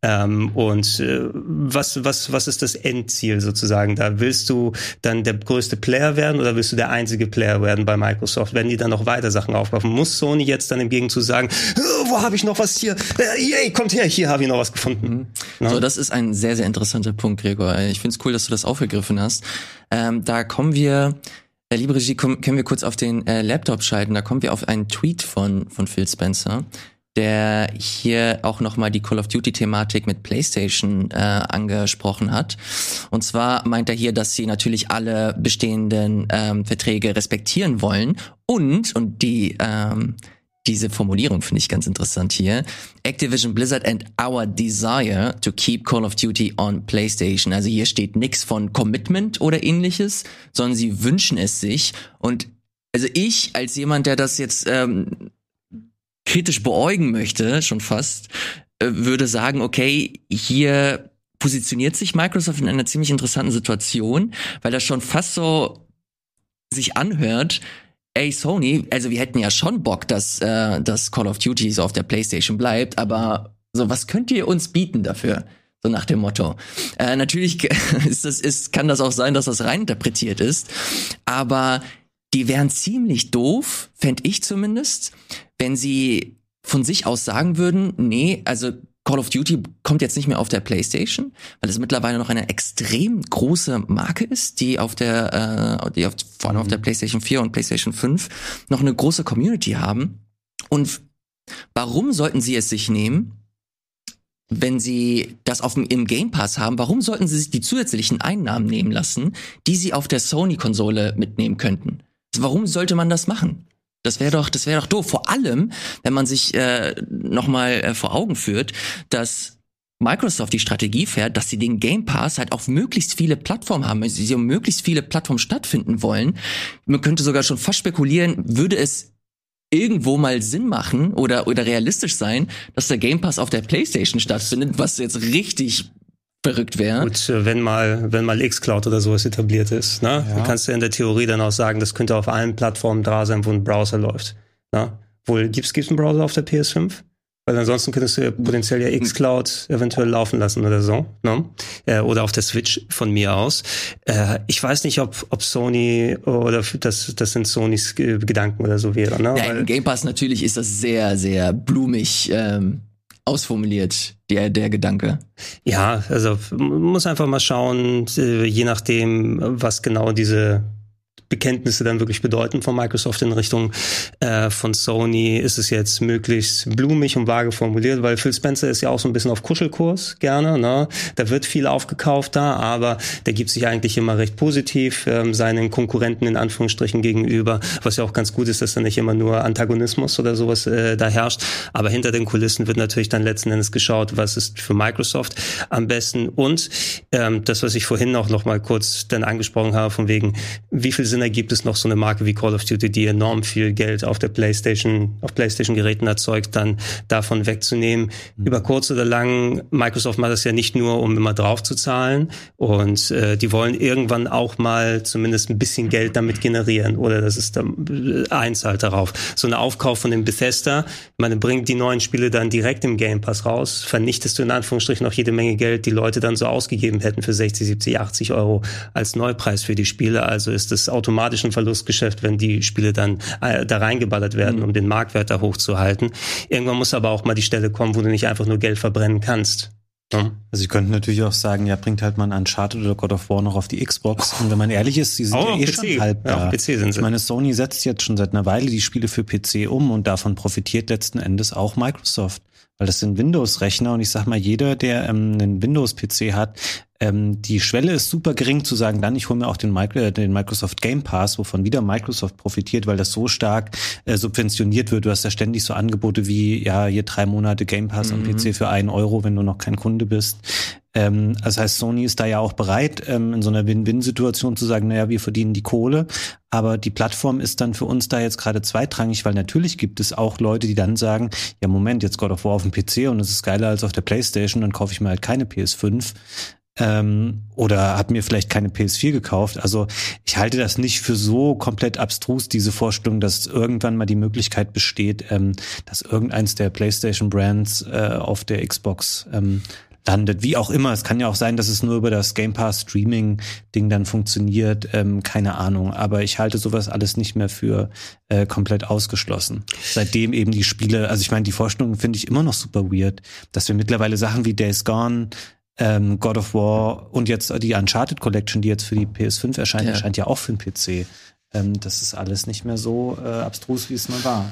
Ähm, und äh, was, was, was ist das Endziel sozusagen da? Willst du dann der größte Player werden oder willst du der einzige Player werden bei Microsoft? Wenn die dann noch weiter Sachen aufkaufen? Muss Sony jetzt dann im Gegenzug sagen, oh, wo habe ich noch was hier? Äh, yay, kommt her, hier habe ich noch was gefunden. Mhm. No? So, das ist ein sehr, sehr interessanter Punkt, Gregor. Ich finde es cool, dass du das aufgegriffen hast. Ähm, da kommen wir äh, liebe Regie, können wir kurz auf den äh, Laptop schalten? Da kommen wir auf einen Tweet von, von Phil Spencer der hier auch nochmal die Call of Duty-Thematik mit PlayStation äh, angesprochen hat. Und zwar meint er hier, dass sie natürlich alle bestehenden ähm, Verträge respektieren wollen und, und die ähm, diese Formulierung finde ich ganz interessant hier. Activision Blizzard and our desire to keep Call of Duty on PlayStation. Also hier steht nichts von Commitment oder ähnliches, sondern sie wünschen es sich. Und also ich als jemand, der das jetzt ähm, kritisch beäugen möchte, schon fast, äh, würde sagen, okay, hier positioniert sich Microsoft in einer ziemlich interessanten Situation, weil das schon fast so sich anhört, ey Sony, also wir hätten ja schon Bock, dass, äh, dass Call of Duty so auf der PlayStation bleibt, aber so, was könnt ihr uns bieten dafür? So nach dem Motto. Äh, natürlich (laughs) ist das, ist, kann das auch sein, dass das reininterpretiert ist, aber die wären ziemlich doof, fände ich zumindest, wenn sie von sich aus sagen würden, nee, also Call of Duty kommt jetzt nicht mehr auf der PlayStation, weil es mittlerweile noch eine extrem große Marke ist, die auf der, äh, die auf, vor allem auf der mhm. PlayStation 4 und PlayStation 5 noch eine große Community haben. Und warum sollten sie es sich nehmen, wenn sie das auf dem, im Game Pass haben? Warum sollten sie sich die zusätzlichen Einnahmen nehmen lassen, die sie auf der Sony-Konsole mitnehmen könnten? Warum sollte man das machen? Das wäre doch, das wäre doch doof. Vor allem, wenn man sich äh, nochmal äh, vor Augen führt, dass Microsoft die Strategie fährt, dass sie den Game Pass halt auf möglichst viele Plattformen haben, sie um möglichst viele Plattformen stattfinden wollen. Man könnte sogar schon fast spekulieren, würde es irgendwo mal Sinn machen oder, oder realistisch sein, dass der Game Pass auf der PlayStation stattfindet, was jetzt richtig verrückt wäre. Gut, wenn mal, wenn mal Xcloud oder sowas etabliert ist, ne? Ja. Dann kannst du in der Theorie dann auch sagen, das könnte auf allen Plattformen da sein, wo ein Browser läuft. Ne? Wohl, gibt's, gibt's einen Browser auf der PS5? Weil ansonsten könntest du ja potenziell ja Xcloud eventuell laufen lassen oder so, ne? Äh, oder auf der Switch von mir aus. Äh, ich weiß nicht, ob, ob Sony oder das, das sind Sonys Gedanken oder so wäre, ne? Ja, im Game Pass natürlich ist das sehr, sehr blumig ähm, ausformuliert, der, der Gedanke. Ja, also muss einfach mal schauen, äh, je nachdem, was genau diese Bekenntnisse dann wirklich bedeuten von Microsoft in Richtung äh, von Sony? Ist es jetzt möglichst blumig und vage formuliert? Weil Phil Spencer ist ja auch so ein bisschen auf Kuschelkurs gerne. Ne? Da wird viel aufgekauft da, aber der gibt sich eigentlich immer recht positiv ähm, seinen Konkurrenten in Anführungsstrichen gegenüber, was ja auch ganz gut ist, dass da nicht immer nur Antagonismus oder sowas äh, da herrscht. Aber hinter den Kulissen wird natürlich dann letzten Endes geschaut, was ist für Microsoft am besten. Und ähm, das, was ich vorhin auch noch mal kurz dann angesprochen habe, von wegen, wie viel Sinn ergibt es noch so eine Marke wie Call of Duty, die enorm viel Geld auf der PlayStation, auf PlayStation-Geräten erzeugt, dann davon wegzunehmen. Mhm. Über kurz oder lang, Microsoft macht das ja nicht nur, um immer drauf zu zahlen. Und äh, die wollen irgendwann auch mal zumindest ein bisschen Geld damit generieren. Oder das ist dann äh, einzahlt darauf. So ein Aufkauf von dem Bethesda, meine, bringt die neuen Spiele dann direkt im Game Pass raus, vernichtest du in Anführungsstrichen auch jede Menge Geld, die Leute dann so ausgegeben hätten für 60, 70, 80 Euro als Neupreis für die Spiele. Also ist es automatisch ein Verlustgeschäft, wenn die Spiele dann äh, da reingeballert werden, mhm. um den Marktwert da hochzuhalten. Irgendwann muss aber auch mal die Stelle kommen, wo du nicht einfach nur Geld verbrennen kannst. Ja. Also ich könnte natürlich auch sagen, ja, bringt halt mal ein Uncharted oder God of War noch auf die Xbox. Und wenn man ehrlich ist, die sind oh, ja eh PC. schon halb da. Ja, PC sind sie. Ich meine, Sony setzt jetzt schon seit einer Weile die Spiele für PC um und davon profitiert letzten Endes auch Microsoft weil das sind Windows-Rechner und ich sag mal, jeder, der ähm, einen Windows-PC hat, ähm, die Schwelle ist super gering zu sagen, dann ich hole mir auch den, äh, den, Microsoft Game Pass, wovon wieder Microsoft profitiert, weil das so stark äh, subventioniert wird. Du hast ja ständig so Angebote wie, ja, hier drei Monate Game Pass mhm. am PC für einen Euro, wenn du noch kein Kunde bist. Ähm, das heißt, Sony ist da ja auch bereit, ähm, in so einer Win-Win-Situation zu sagen, naja, wir verdienen die Kohle, aber die Plattform ist dann für uns da jetzt gerade zweitrangig, weil natürlich gibt es auch Leute, die dann sagen, ja Moment, jetzt God of War auf dem PC und es ist geiler als auf der Playstation, dann kaufe ich mir halt keine PS5 ähm, oder habe mir vielleicht keine PS4 gekauft. Also ich halte das nicht für so komplett abstrus, diese Vorstellung, dass irgendwann mal die Möglichkeit besteht, ähm, dass irgendeins der PlayStation-Brands äh, auf der Xbox ähm, landet. Wie auch immer. Es kann ja auch sein, dass es nur über das Game Pass Streaming Ding dann funktioniert. Ähm, keine Ahnung. Aber ich halte sowas alles nicht mehr für äh, komplett ausgeschlossen. Seitdem eben die Spiele, also ich meine, die Vorstellung finde ich immer noch super weird, dass wir mittlerweile Sachen wie Days Gone, ähm, God of War und jetzt die Uncharted Collection, die jetzt für die PS5 erscheint, ja. erscheint ja auch für den PC. Ähm, das ist alles nicht mehr so äh, abstrus, wie es mal war.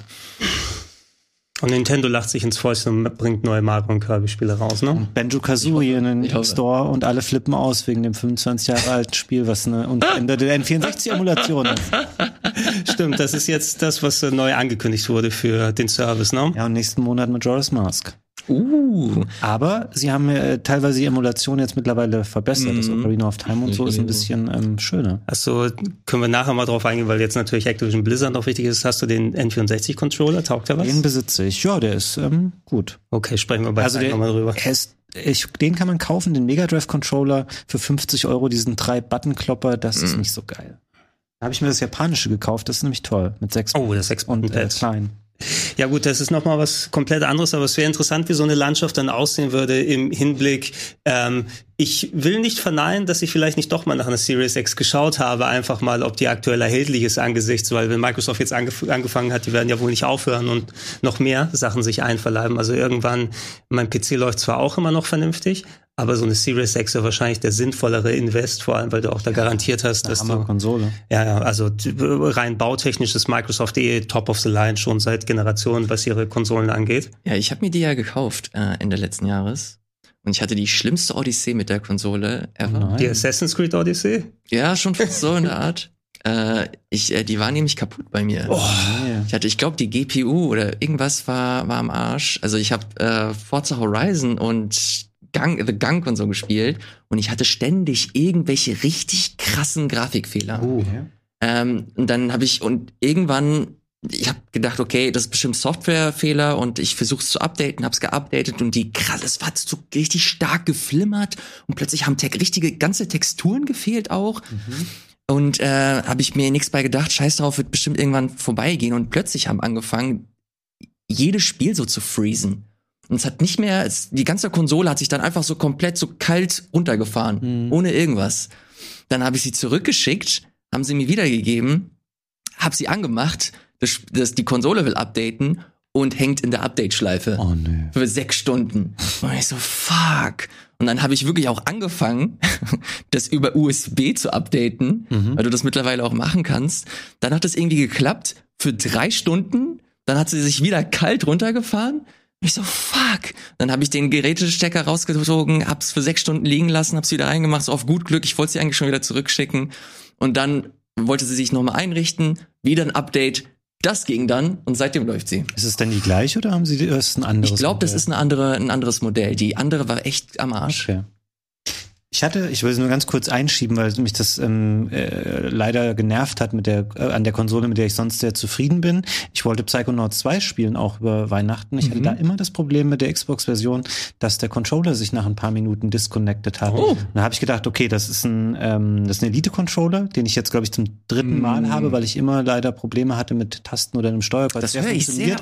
Und Nintendo lacht sich ins Fäustchen und bringt neue Mario und Kirby-Spiele raus, ne? Banjo Kazooie in den Store und alle flippen aus wegen dem 25 Jahre alten Spiel, was eine unveränderte (laughs) N64-Emulation ist. (laughs) Stimmt, das ist jetzt das, was neu angekündigt wurde für den Service, ne? Ja, und nächsten Monat Majora's Mask. Uh. Aber sie haben äh, teilweise die Emulation jetzt mittlerweile verbessert. Mm. Das Ocarina of Time und so ist ein bisschen ähm, schöner. Also können wir nachher mal drauf eingehen, weil jetzt natürlich Activision Blizzard noch wichtig ist. Hast du den N64-Controller? Taugt der was? Den besitze ich. Ja, der ist ähm, gut. Okay, sprechen wir bei also nochmal drüber. Ist, ich, den kann man kaufen, den Mega Drive Controller für 50 Euro, diesen drei Button-Klopper, das mm. ist nicht so geil. Da habe ich mir das japanische gekauft, das ist nämlich toll. Mit sechs Oh, das sechs und äh, klein. Ja gut, das ist nochmal was komplett anderes, aber es wäre interessant, wie so eine Landschaft dann aussehen würde im Hinblick. Ähm, ich will nicht verneinen, dass ich vielleicht nicht doch mal nach einer Series X geschaut habe, einfach mal, ob die aktuell erhältlich ist angesichts, weil wenn Microsoft jetzt angef angefangen hat, die werden ja wohl nicht aufhören und noch mehr Sachen sich einverleiben. Also irgendwann, mein PC läuft zwar auch immer noch vernünftig, aber so eine Series X wäre wahrscheinlich der sinnvollere Invest, vor allem, weil du auch da garantiert hast, dass du. Konsole. Ja, ja, also rein bautechnisch ist Microsoft eh top of the line schon seit Generationen, was ihre Konsolen angeht. Ja, ich habe mir die ja gekauft äh, Ende letzten Jahres. Und ich hatte die schlimmste Odyssee mit der Konsole ever. Nein. Die Assassin's Creed Odyssey? Ja, schon fast so in der Art. (laughs) Äh, ich, äh, die war nämlich kaputt bei mir. Oh. Ich hatte, ich glaube, die GPU oder irgendwas war, war am Arsch. Also ich habe äh, Forza Horizon und Gang, The Gang und so gespielt und ich hatte ständig irgendwelche richtig krassen Grafikfehler. Uh. Ähm, und dann habe ich und irgendwann ich habe gedacht, okay, das ist bestimmt Softwarefehler und ich versuche es zu updaten, habe es geupdatet und die krass, es war so richtig stark geflimmert und plötzlich haben richtige ganze Texturen gefehlt auch. Mhm. Und äh, habe ich mir nichts bei gedacht, scheiß drauf, wird bestimmt irgendwann vorbeigehen und plötzlich haben angefangen, jedes Spiel so zu freezen. Und es hat nicht mehr, es, die ganze Konsole hat sich dann einfach so komplett so kalt runtergefahren, mhm. ohne irgendwas. Dann habe ich sie zurückgeschickt, haben sie mir wiedergegeben, habe sie angemacht, das, das, die Konsole will updaten und hängt in der Update-Schleife. Oh nee. Für sechs Stunden. Und ich so, fuck. Und dann habe ich wirklich auch angefangen, (laughs) das über USB zu updaten, Mhm. weil du das mittlerweile auch machen kannst. Dann hat es irgendwie geklappt für drei Stunden. Dann hat sie sich wieder kalt runtergefahren. Ich so, fuck. Dann habe ich den Gerätestecker rausgezogen, hab's für sechs Stunden liegen lassen, hab's wieder eingemacht, so auf gut Glück. Ich wollte sie eigentlich schon wieder zurückschicken. Und dann wollte sie sich nochmal einrichten, wieder ein Update. Das ging dann und seitdem läuft sie. Ist es denn die gleiche oder haben Sie die, ist ein anderes? Ich glaube, das ist eine andere, ein anderes Modell. Die andere war echt am Arsch. Okay. Ich hatte, ich will es nur ganz kurz einschieben, weil mich das ähm, äh, leider genervt hat mit der äh, an der Konsole, mit der ich sonst sehr zufrieden bin. Ich wollte Psychonauts 2 spielen, auch über Weihnachten. Ich hatte Mhm. da immer das Problem mit der Xbox-Version, dass der Controller sich nach ein paar Minuten disconnected hat. Oh. Da habe ich gedacht, okay, das ist ein, ähm, das ist ein Elite-Controller, den ich jetzt, glaube ich, zum dritten Mal Mm. habe, weil ich immer leider Probleme hatte mit Tasten oder einem Steuerpad. Das höre ich sehr.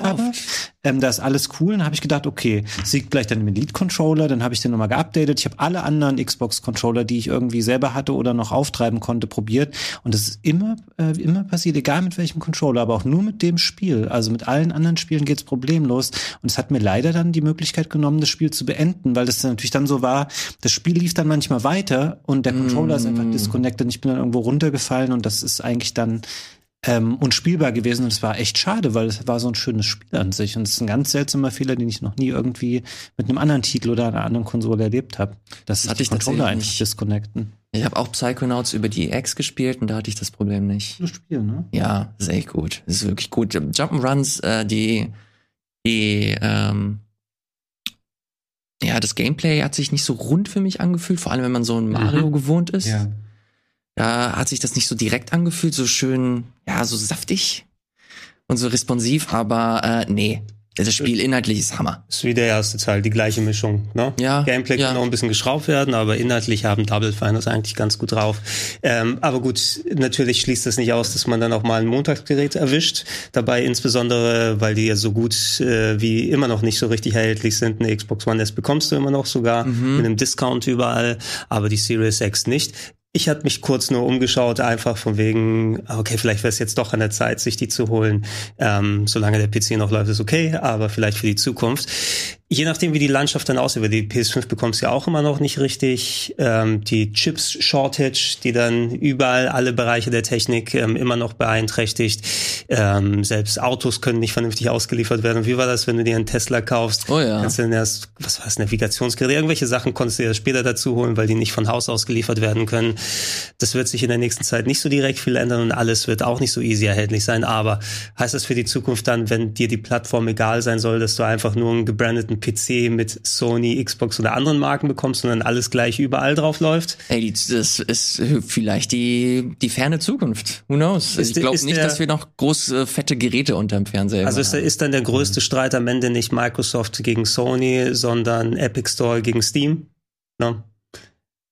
Ähm, da ist alles cool. Dann habe ich gedacht, okay, es liegt vielleicht an dem Elite-Controller. Dann habe ich den nochmal geupdatet. Ich habe alle anderen Xbox-Controller, die ich irgendwie selber hatte oder noch auftreiben konnte, probiert. Und das ist immer, äh, immer passiert, egal mit welchem Controller, aber auch nur mit dem Spiel. Also mit allen anderen Spielen geht's problemlos. Und es hat mir leider dann die Möglichkeit genommen, das Spiel zu beenden, weil das dann natürlich dann so war, das Spiel lief dann manchmal weiter und der Controller ist einfach disconnected und ich bin dann irgendwo runtergefallen und das ist eigentlich dann ähm, unspielbar gewesen und es war echt schade, weil es war so ein schönes Spiel an sich und es ist ein ganz seltsamer Fehler, den ich noch nie irgendwie mit einem anderen Titel oder einer anderen Konsole erlebt habe. Sich hatte ich Controller einfach nicht. disconnecten. Ich habe auch Psychonauts über die X gespielt und da hatte ich das Problem nicht. Gutes Spiel, ne? Ja, das echt gut. Das ist wirklich gut. Jump'n'Runs, äh, die, die, ähm, ja, das Gameplay hat sich nicht so rund für mich angefühlt, vor allem wenn man so ein Mario gewohnt ist. Da hat sich das nicht so direkt angefühlt, so schön, ja, so saftig und so responsiv, aber äh, nee, das Spiel inhaltlich ist Hammer. Ist wie der erste Teil, die gleiche Mischung. Ne? Ja, Gameplay ja. kann noch ein bisschen geschraubt werden, aber inhaltlich haben Double Fine das eigentlich ganz gut drauf. Ähm, aber gut, natürlich schließt das nicht aus, dass man dann auch mal ein Montagsgerät erwischt. Dabei insbesondere, weil die ja so gut äh, wie immer noch nicht so richtig erhältlich sind. Eine Xbox One S bekommst du immer noch sogar Mhm. mit einem Discount überall, aber die Series X nicht. Ich hatte mich kurz nur umgeschaut, einfach von wegen, okay, vielleicht wäre es jetzt doch an der Zeit, sich die zu holen. Ähm, solange der PC noch läuft, ist okay, aber vielleicht für die Zukunft. Je nachdem, wie die Landschaft dann aussieht, weil die PS5 bekommst du ja auch immer noch nicht richtig. Ähm, die Chips-Shortage, die dann überall alle Bereiche der Technik ähm, immer noch beeinträchtigt. Ähm, selbst Autos können nicht vernünftig ausgeliefert werden. Wie war das, wenn du dir einen Tesla kaufst? Oh ja. Kannst du dann erst, was war das, Navigationsgeräte, irgendwelche Sachen konntest du dir später dazu holen, weil die nicht von Haus aus geliefert werden können. Das wird sich in der nächsten Zeit nicht so direkt viel ändern und alles wird auch nicht so easy erhältlich sein. Aber heißt das für die Zukunft dann, wenn dir die Plattform egal sein soll, dass du einfach nur einen gebrandeten PC mit Sony, Xbox oder anderen Marken bekommst und dann alles gleich überall drauf läuft? Ey, das ist vielleicht die, die ferne Zukunft. Who knows? Ist ich glaube nicht, der- dass wir noch große, fette Geräte unterm Fernseher Also ist, ist dann der größte Streit am Ende nicht Microsoft gegen Sony, sondern Epic Store gegen Steam? Ne?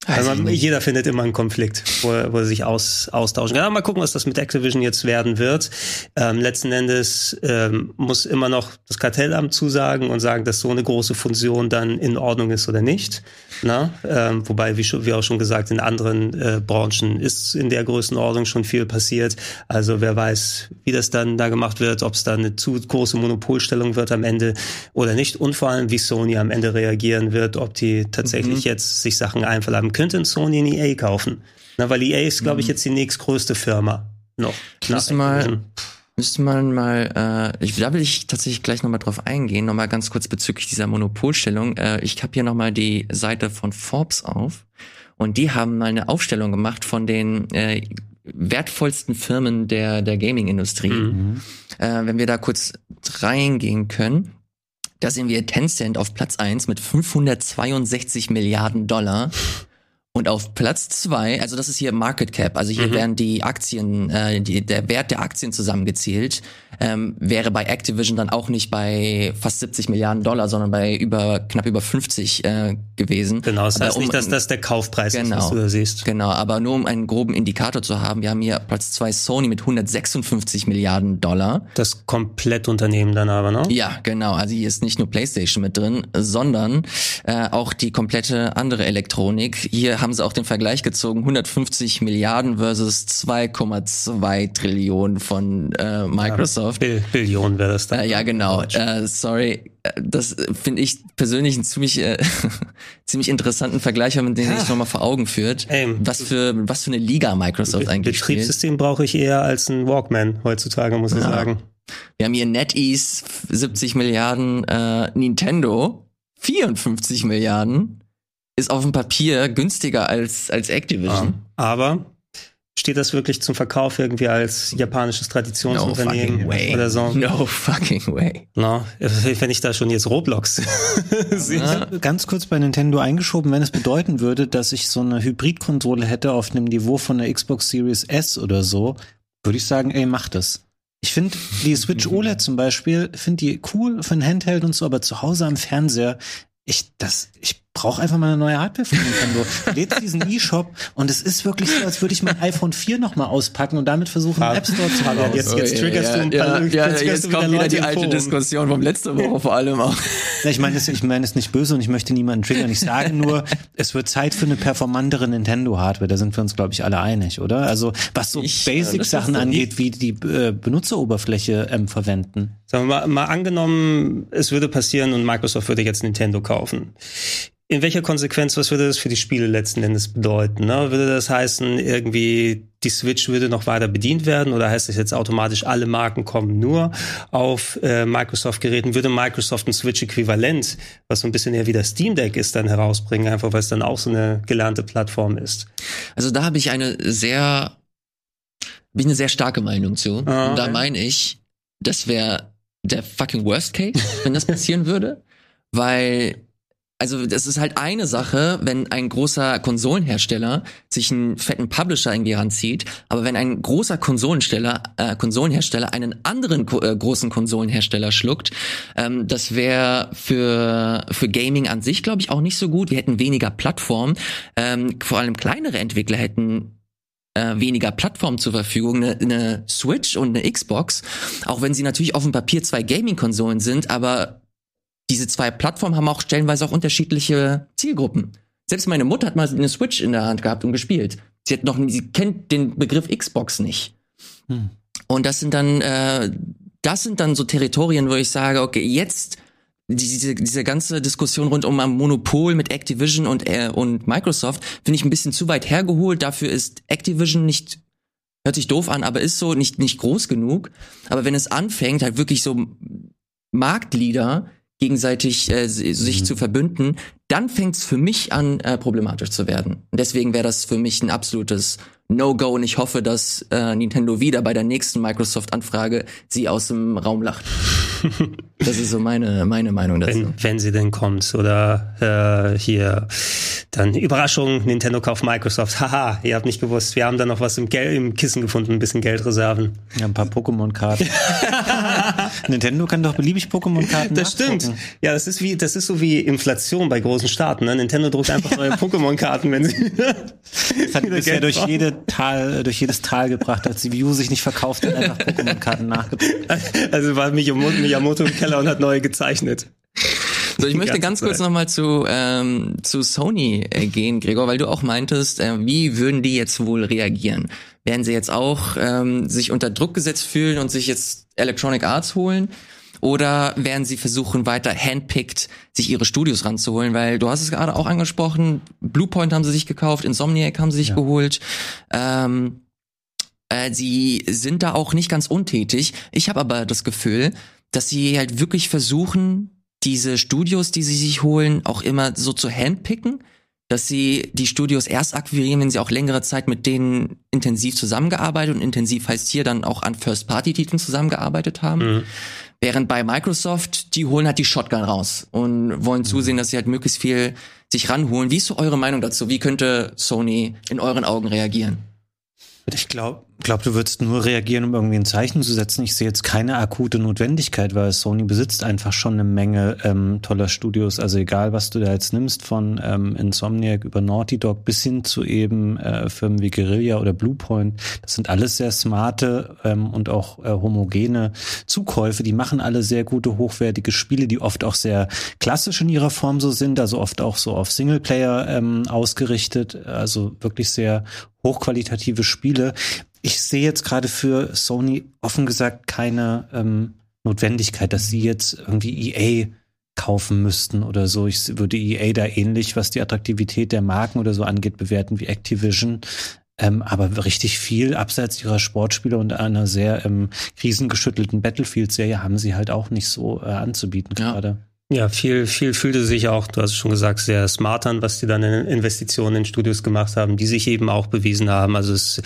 Also man, jeder findet immer einen Konflikt, wo, er- wo er sich aus, austauschen kann. Aber mal gucken, was das mit Activision jetzt werden wird. Ähm, letzten Endes ähm, muss immer noch das Kartellamt zusagen und sagen, dass so eine große Fusion dann in Ordnung ist oder nicht. Na? Ähm, wobei, wie, schon, wie auch schon gesagt, in anderen äh, Branchen ist in der Größenordnung schon viel passiert. Also wer weiß, wie das dann da gemacht wird, ob es da eine zu große Monopolstellung wird am Ende oder nicht. Und vor allem, wie Sony am Ende reagieren wird, ob die tatsächlich jetzt sich Sachen einverleiben. Könnte ein Sony in EA kaufen? Na, weil EA ist, glaube ich, jetzt die nächstgrößte Firma noch. nach Müsste mal, Activision. müsste man mal, äh, ich, da will ich tatsächlich gleich nochmal drauf eingehen, nochmal ganz kurz bezüglich dieser Monopolstellung. Äh, ich habe hier nochmal die Seite von Forbes auf und die haben mal eine Aufstellung gemacht von den äh, wertvollsten Firmen der, der Gaming-Industrie. Mhm. Äh, wenn wir da kurz reingehen können, da sehen wir Tencent auf Platz eins mit 562 Milliarden Dollar. Und auf Platz zwei, also das ist hier Market Cap, also hier Mhm. werden die Aktien, äh, die, der Wert der Aktien zusammengezählt, ähm, wäre bei Activision dann auch nicht bei fast 70 Milliarden Dollar, sondern bei über knapp über 50 äh, gewesen. Genau, das Aber heißt um- nicht, dass das der Kaufpreis ist, was Genau. du da siehst. Genau, aber nur um einen groben Indikator zu haben, wir haben hier Platz zwei Sony mit 156 Milliarden Dollar. Das Komplettunternehmen dann aber, ne? Ja, genau. Also hier ist nicht nur PlayStation mit drin, sondern äh, auch die komplette andere Elektronik. Hier haben sie auch den Vergleich gezogen: 150 Milliarden versus 2,2 Trillionen von äh, Microsoft. Bill, Billion wäre das dann. Äh, ja, genau. Äh, sorry, das finde ich persönlich einen ziemlich, äh, (laughs) ziemlich interessanten Vergleich, wenn man den Ja. sich nochmal vor Augen führt. Ey, was für, was für eine Liga Microsoft eigentlich spielt. Betriebssystem brauche ich eher als ein Walkman heutzutage, muss ich Ja. sagen. Wir haben hier NetEase 70 Milliarden, äh, Nintendo 54 Milliarden. Ist auf dem Papier günstiger als, als Activision. Aber steht das wirklich zum Verkauf irgendwie als japanisches Traditionsunternehmen oder so? No fucking way. No, wenn ich da schon jetzt Roblox (laughs) sehe. Ja. Ganz kurz bei Nintendo eingeschoben, wenn es bedeuten würde, dass ich so eine Hybridkonsole hätte auf einem Niveau von der Xbox Series S oder so, würde ich sagen, ey, mach das. Ich finde die Switch OLED zum Beispiel, finde die cool für ein Handheld und so, aber zu Hause am Fernseher, ich, das, ich brauche einfach mal eine neue Hardware von Nintendo. Lädt diesen (laughs) E-Shop und es ist wirklich so, als würde ich mein iPhone 4 nochmal auspacken und damit versuchen, einen App Store zu Hallo, bauen. jetzt- jetzt triggerst du ein ja, paar- ja, jetzt ja, jetzt wieder kommt wieder Leute die alte. Diskussion vom letzten Woche vor allem auch. Na, ich meine es ich meine es nicht böse und ich möchte niemanden triggern. Ich sage nur, (laughs) es wird Zeit für eine performantere Nintendo-Hardware. Da sind wir uns, glaube ich, alle einig, oder? Also was so äh, Basic-Sachen ist so- angeht, wie die äh, Benutzeroberfläche ähm, verwenden. Sagen wir mal, mal angenommen, es würde passieren und Microsoft würde jetzt Nintendo kaufen. In welcher Konsequenz, was würde das für die Spiele letzten Endes bedeuten? Ne? Würde das heißen, irgendwie die Switch würde noch weiter bedient werden oder heißt das jetzt automatisch, alle Marken kommen nur auf äh, Microsoft-Geräten? Würde Microsoft ein Switch-Äquivalent, was so ein bisschen eher wie das Steam Deck ist, dann herausbringen, einfach weil es dann auch so eine gelernte Plattform ist? Also da habe ich eine sehr, ich eine sehr starke Meinung zu. Ah, Und da okay. meine ich, das wäre der fucking Worst Case, wenn das (laughs) passieren würde, weil also das ist halt eine Sache, wenn ein großer Konsolenhersteller sich einen fetten Publisher irgendwie ranzieht, aber wenn ein großer Konsolensteller, äh, Konsolenhersteller einen anderen äh, großen Konsolenhersteller schluckt, ähm, das wäre für für Gaming an sich, glaube ich, auch nicht so gut. Wir hätten weniger Plattformen, ähm, vor allem kleinere Entwickler hätten äh, weniger Plattformen zur Verfügung, eine, eine Switch und eine Xbox, auch wenn sie natürlich auf dem Papier zwei Gaming-Konsolen sind, aber diese zwei Plattformen haben auch stellenweise auch unterschiedliche Zielgruppen. Selbst meine Mutter hat mal eine Switch in der Hand gehabt und gespielt. Sie hat noch, sie kennt den Begriff Xbox nicht. Hm. Und das sind dann, äh, das sind dann so Territorien, wo ich sage, okay, jetzt diese, diese ganze Diskussion rund um ein Monopol mit Activision und, äh, und Microsoft finde ich ein bisschen zu weit hergeholt. Dafür ist Activision nicht, hört sich doof an, aber ist so nicht, nicht groß genug. Aber wenn es anfängt, halt wirklich so Marktleader gegenseitig äh, si- sich zu verbünden, dann fängt es für mich an, äh, problematisch zu werden. Und deswegen wäre das für mich ein absolutes No-Go und ich hoffe, dass äh, Nintendo wieder bei der nächsten Microsoft-Anfrage sie aus dem Raum lacht. (laughs) das ist so meine, meine Meinung dazu. wenn, wenn sie denn kommt. Oder äh, hier dann Überraschung, Nintendo kauft Microsoft. Haha, ihr habt nicht gewusst, wir haben da noch was im, Gel im Kissen gefunden, ein bisschen Geldreserven. Ja, ein paar Pokémon-Karten. (laughs) Nintendo kann doch beliebig Pokémon-Karten Das stimmt. Ja, das ist wie das ist so wie Inflation bei großen Staaten. Ne? Nintendo druckt einfach neue (laughs) Pokémon-Karten, wenn sie Das hat (laughs) bisher Geld durch, brauchen. jede Tal, durch jedes Tal gebracht, als die Wii U sich nicht verkauft hat, einfach Pokémon-Karten nachgedruckt. Also war Miyamoto, Miyamoto im Keller und hat neue gezeichnet. So, ich möchte ganz kurz nochmal zu, ähm, zu Sony äh, gehen, Gregor, weil du auch meintest, äh, wie würden die jetzt wohl reagieren? Werden sie jetzt auch ähm, sich unter Druck gesetzt fühlen und sich jetzt Electronic Arts holen? Oder werden sie versuchen, weiter handpicked sich ihre Studios ranzuholen? Weil du hast es gerade auch angesprochen, Bluepoint haben sie sich gekauft, Insomniac haben sie sich geholt. Ähm, äh, sie sind da auch nicht ganz untätig. Ich habe aber das Gefühl, dass sie halt wirklich versuchen, diese Studios, die sie sich holen, auch immer so zu handpicken, dass sie die Studios erst akquirieren, wenn sie auch längere Zeit mit denen intensiv zusammengearbeitet und intensiv heißt hier dann auch an First-Party-Titeln zusammengearbeitet haben. Mhm. Während bei Microsoft, die holen halt die Shotgun raus und wollen zusehen, dass sie halt möglichst viel sich ranholen. Wie ist so eure Meinung dazu? Wie könnte Sony in euren Augen reagieren? Ich glaube, glaub, du würdest nur reagieren, um irgendwie ein Zeichen zu setzen. Ich sehe jetzt keine akute Notwendigkeit, weil Sony besitzt einfach schon eine Menge ähm, toller Studios. Also egal, was du da jetzt nimmst, von ähm, Insomniac über Naughty Dog bis hin zu eben äh, Firmen wie Guerilla oder Bluepoint. Das sind alles sehr smarte ähm, und auch äh, homogene Zukäufe. Die machen alle sehr gute, hochwertige Spiele, die oft auch sehr klassisch in ihrer Form so sind, also oft auch so auf Singleplayer ähm, ausgerichtet. Also wirklich sehr hochqualitative Spiele. Ich sehe jetzt gerade für Sony offen gesagt keine ähm, Notwendigkeit, dass sie jetzt irgendwie EA kaufen müssten oder so. Ich würde EA da ähnlich, was die Attraktivität der Marken oder so angeht, bewerten wie Activision. Ähm, aber richtig viel abseits ihrer Sportspiele und einer sehr ähm, krisengeschüttelten Battlefield-Serie haben sie halt auch nicht so äh, anzubieten ja. gerade. Ja, viel, viel fühlte sich auch, du hast schon gesagt, sehr smart an, was die dann in Investitionen in Studios gemacht haben, die sich eben auch bewiesen haben. Also es,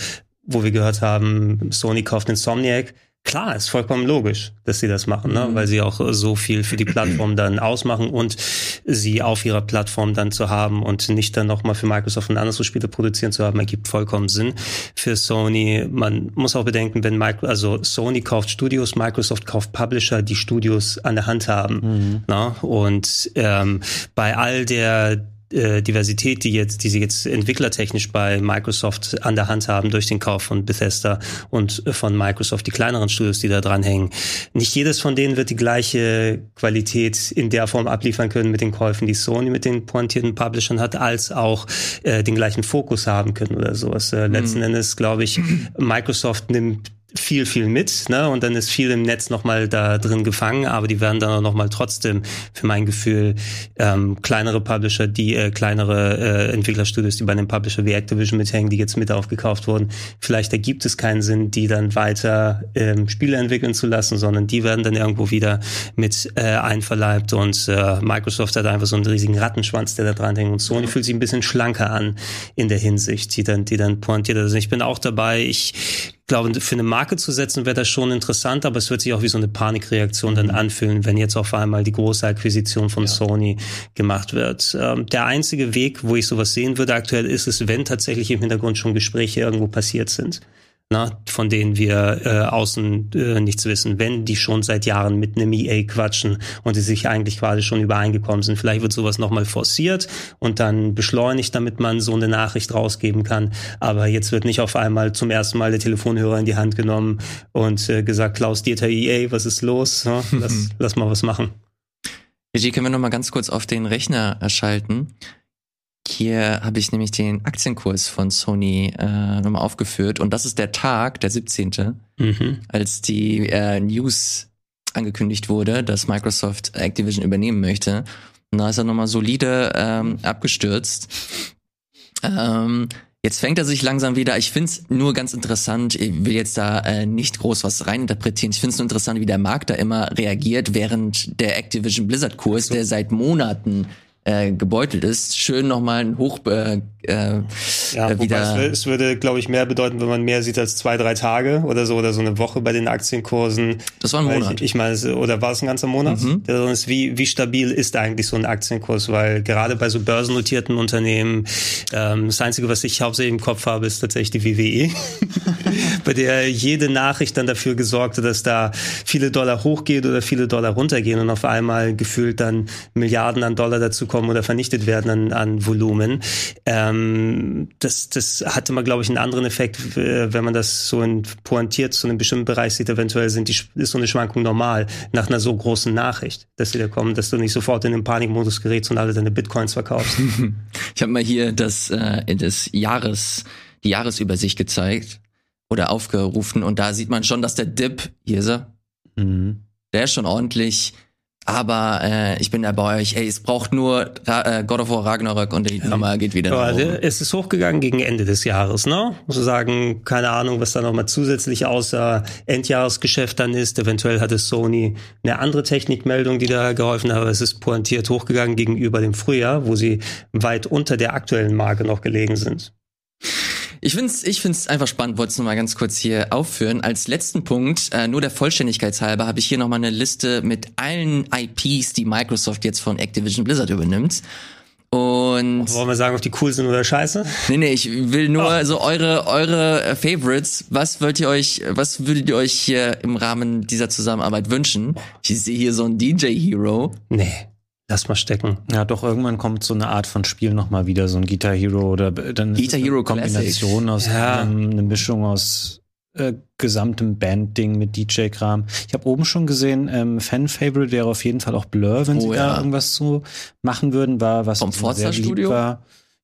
wo wir gehört haben, Sony kauft Insomniac, Klar, ist vollkommen logisch, dass sie das machen, ne? Mhm. weil sie auch so viel für die Plattform dann ausmachen und sie auf ihrer Plattform dann zu haben und nicht dann nochmal für Microsoft ein anderes Spiel produzieren zu haben, ergibt vollkommen Sinn für Sony. Man muss auch bedenken, wenn Micro, also Sony kauft Studios, Microsoft kauft Publisher, die Studios an der Hand haben. Mhm. Ne? Und ähm, bei all der äh, Diversität, die jetzt, die sie jetzt entwicklertechnisch bei Microsoft an der Hand haben durch den Kauf von Bethesda und von Microsoft, die kleineren Studios, die da dran hängen. Nicht jedes von denen wird die gleiche Qualität in der Form abliefern können mit den Käufen, die Sony mit den pointierten Publishern hat, als auch äh, den gleichen Fokus haben können oder sowas. Äh, letzten mhm. Endes glaube ich, (clears throat) Microsoft nimmt viel, viel mit, ne? Und dann ist viel im Netz nochmal da drin gefangen, aber die werden dann auch nochmal trotzdem, für mein Gefühl, ähm, kleinere Publisher, die äh, kleinere äh, Entwicklerstudios, die bei einem Publisher wie Activision mithängen, die jetzt mit aufgekauft wurden, vielleicht ergibt es keinen Sinn, die dann weiter ähm, Spiele entwickeln zu lassen, sondern die werden dann irgendwo wieder mit äh, einverleibt und äh, Microsoft hat einfach so einen riesigen Rattenschwanz, der da dran hängt und Sony fühlt sich ein bisschen schlanker an in der Hinsicht, die dann, die dann pointiert. Also ich bin auch dabei, ich glaube, für eine Marke zu setzen, wäre das schon interessant, aber es wird sich auch wie so eine Panikreaktion dann anfühlen, wenn jetzt auf einmal die große Akquisition von ja. Sony gemacht wird. Ähm, der einzige Weg, wo ich sowas sehen würde aktuell, ist es, wenn tatsächlich im Hintergrund schon Gespräche irgendwo passiert sind na, von denen wir äh, außen äh, nichts wissen, wenn die schon seit Jahren mit einem EA quatschen und die sich eigentlich quasi schon übereingekommen sind. Vielleicht wird sowas nochmal forciert und dann beschleunigt, damit man so eine Nachricht rausgeben kann. Aber jetzt wird nicht auf einmal zum ersten Mal der Telefonhörer in die Hand genommen und äh, gesagt, Klaus Dieter EA, was ist los? Ja, lass, (laughs) lass mal was machen. Regie, können wir noch mal ganz kurz auf den Rechner erschalten? Hier habe ich nämlich den Aktienkurs von Sony äh, nochmal aufgeführt und das ist der Tag, der 17., mhm. als die äh, News angekündigt wurde, dass Microsoft Activision übernehmen möchte. Und da ist er nochmal solide ähm, abgestürzt. Ähm, jetzt fängt er sich langsam wieder. Ich finde es nur ganz interessant. Ich will jetzt da äh, nicht groß was reininterpretieren. Ich finde es nur interessant, wie der Markt da immer reagiert, während der Activision Blizzard Kurs, so. der seit Monaten äh, gebeutelt ist, schön nochmal ein Hoch äh, äh, ja, wieder. Es, es, würde, glaube ich, mehr bedeuten, wenn man mehr sieht als zwei, drei Tage oder so oder so eine Woche bei den Aktienkursen. Das war ein Monat. Ich, ich meine, oder war es ein ganzer Monat? Mhm. Ist, wie, wie stabil ist eigentlich so ein Aktienkurs? Weil gerade bei so börsennotierten Unternehmen, ähm, das Einzige, was ich hauptsächlich im Kopf habe, ist tatsächlich die WWE, (laughs) bei der jede Nachricht dann dafür gesorgt hat, dass da viele Dollar hochgeht oder viele Dollar runtergehen und auf einmal gefühlt dann Milliarden an Dollar dazu kommen oder vernichtet werden an, an Volumen. Ähm, das, das hatte mal, glaube ich, einen anderen Effekt, wenn man das so in, pointiert zu einem bestimmten Bereich sieht. Eventuell sind die, ist so eine Schwankung normal nach einer so großen Nachricht, dass sie da kommen, dass du nicht sofort in den Panikmodus gerätst und alle deine Bitcoins verkaufst. (laughs) ich habe mal hier das, äh, das Jahres, die Jahresübersicht gezeigt oder aufgerufen und da sieht man schon, dass der Dip, hier ist er, mhm. der ist schon ordentlich aber äh, ich bin da bei euch. Ey, es braucht nur äh, God of War Ragnarök und die Nummer geht wieder nach oben. Es ist hochgegangen gegen Ende des Jahres, ne? Sozusagen, keine Ahnung, was da nochmal zusätzlich außer Endjahresgeschäft dann ist. Eventuell hatte Sony eine andere Technikmeldung, die da geholfen hat, aber es ist pointiert hochgegangen gegenüber dem Frühjahr, wo sie weit unter der aktuellen Marke noch gelegen sind. Ich finde es ich find's einfach spannend, wollte es nochmal ganz kurz hier aufführen. Als letzten Punkt, äh, nur der Vollständigkeit halber, habe ich hier nochmal eine Liste mit allen IPs, die Microsoft jetzt von Activision Blizzard übernimmt. Und wollen wir sagen, ob die cool sind oder scheiße? Nee, nee, ich will nur oh. so eure eure äh, Favorites. Was wollt ihr euch was würdet ihr euch hier im Rahmen dieser Zusammenarbeit wünschen? Ich sehe hier so ein DJ Hero. Nee. Lass mal stecken. Ja, doch irgendwann kommt so eine Art von Spiel noch mal wieder, so ein Guitar Hero oder dann Guitar Hero Kombination Classic. aus ja. ähm, eine Mischung aus äh, gesamtem Band-Ding mit DJ-Kram. Ich habe oben schon gesehen, ähm, Fan-Favorite wäre auf jeden Fall auch Blur, wenn oh, sie ja. da irgendwas zu machen würden, war was vom Forza Studio war.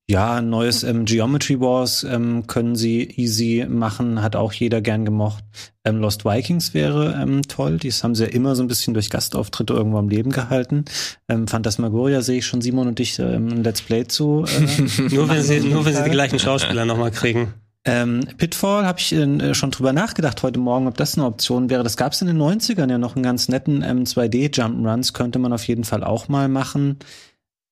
Ja, ein neues ähm, Geometry Wars ähm, können sie easy machen, hat auch jeder gern gemocht. Ähm, Lost Vikings wäre ähm, toll, dies haben sie ja immer so ein bisschen durch Gastauftritte irgendwo am Leben gehalten. Ähm, Phantasmagoria sehe ich schon Simon und dich ähm, ein Let's Play zu. Äh, (laughs) nur wenn sie, nur wenn sie die gleichen Schauspieler nochmal kriegen. Ähm, Pitfall habe ich äh, schon drüber nachgedacht heute Morgen, ob das eine Option wäre. Das gab es in den 90ern ja noch einen ganz netten ähm, 2D-Jump'n'Runs, könnte man auf jeden Fall auch mal machen.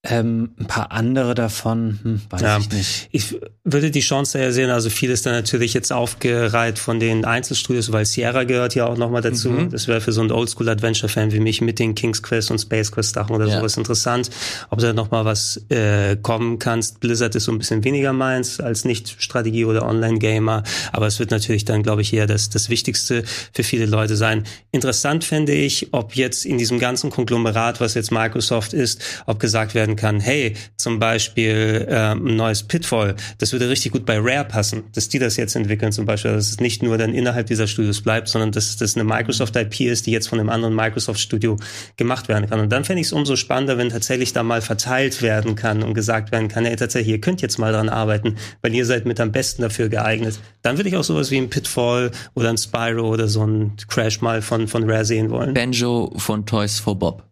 Ähm, ein paar andere davon, hm, weiß ja, ich nicht. Ich würde die Chance ja sehen, also viel ist dann natürlich jetzt aufgereiht von den Einzelstudios, weil Sierra gehört ja auch nochmal dazu. Mhm. Das wäre für so einen Oldschool-Adventure-Fan wie mich mit den King's Quest und Space Quest Sachen oder ja. sowas interessant. Ob da nochmal was äh, kommen kannst. Blizzard ist so ein bisschen weniger meins als Nicht-Strategie- oder Online-Gamer, aber es wird natürlich dann, glaube ich, eher das, das Wichtigste für viele Leute sein. Interessant fände ich, ob jetzt in diesem ganzen Konglomerat, was jetzt Microsoft ist, ob gesagt werden kann, hey, zum Beispiel äh, ein neues Pitfall, das würde richtig gut bei Rare passen, dass die das jetzt entwickeln zum Beispiel, dass es nicht nur dann innerhalb dieser Studios bleibt, sondern dass das eine Microsoft IP ist, die jetzt von einem anderen Microsoft Studio gemacht werden kann. Und dann fände ich es umso spannender, wenn tatsächlich da mal verteilt werden kann und gesagt werden kann, hey, tatsächlich, ihr könnt jetzt mal dran arbeiten, weil ihr seid mit am besten dafür geeignet. Dann würde ich auch sowas wie ein Pitfall oder ein Spyro oder so ein Crash mal von, von Rare sehen wollen. Banjo von Toys for Bob.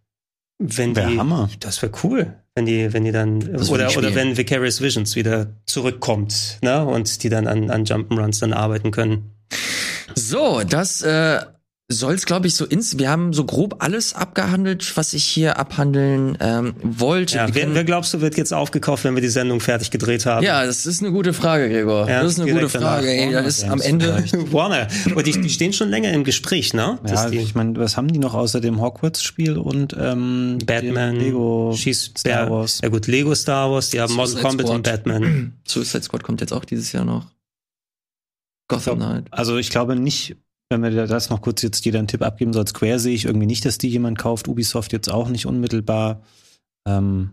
Wenn wär die, Hammer. Das wäre cool wenn die, wenn die dann, das oder, oder wenn Vicarious Visions wieder zurückkommt, ne, und die dann an, an Jump'n'Runs dann arbeiten können. So, das äh, soll es, glaube ich, so ins. Wir haben so grob alles abgehandelt, was ich hier abhandeln ähm, wollte. Ja, wer, wer glaubst du, wird jetzt aufgekauft, wenn wir die Sendung fertig gedreht haben? Ja, das ist eine gute Frage, Gregor. Ja, das ist eine gute Frage. Ey, da ist am Ende (laughs) Warner. Und die, die stehen schon länger im Gespräch, ne? Ja, ich meine, was haben die noch außer dem Hogwarts-Spiel und ähm, Batman, Lego, Schieß, Star Wars? Ja gut, Lego Star Wars. Die haben Modern Combat Squad. und Batman. (clears throat) Suicide Squad kommt jetzt auch dieses Jahr noch. Gotham Knight. Also ich glaube nicht, wenn wir das noch kurz jetzt jeder einen Tipp abgeben soll, Square sehe ich irgendwie nicht, dass die jemand kauft. Ubisoft jetzt auch nicht unmittelbar. Ähm,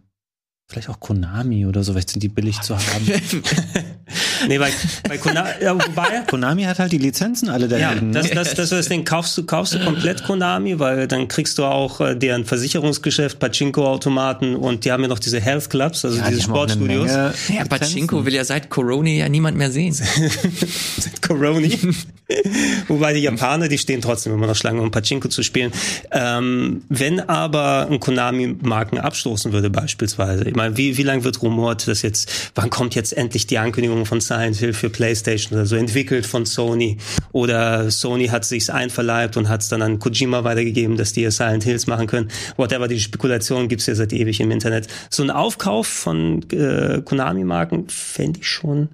vielleicht auch Konami oder so, vielleicht sind die billig zu haben. (laughs) nee, bei, bei Konami, ja, wobei, Konami hat halt die Lizenzen alle da ja, ne? Das, das, das ist das Ding. Kaufst du, kaufst du komplett Konami, weil dann kriegst du auch äh, deren Versicherungsgeschäft, Pachinko-Automaten und die haben ja noch diese Health Clubs, also ja, diese Sportstudios. Ja, Pachinko will ja seit Corona ja niemand mehr sehen. (laughs) seit Corona. (laughs) (laughs) Wobei die Japaner, die stehen trotzdem immer noch Schlange, um Pachinko zu spielen. Ähm, wenn aber ein Konami-Marken abstoßen würde beispielsweise, ich meine, wie, wie lange wird rumort, dass jetzt, wann kommt jetzt endlich die Ankündigung von Silent Hill für PlayStation oder so, entwickelt von Sony? Oder Sony hat sich's einverleibt und hat es dann an Kojima weitergegeben, dass die Silent Hills machen können. Whatever, die Spekulation gibt's ja seit ewig im Internet. So ein Aufkauf von äh, Konami-Marken fände ich schon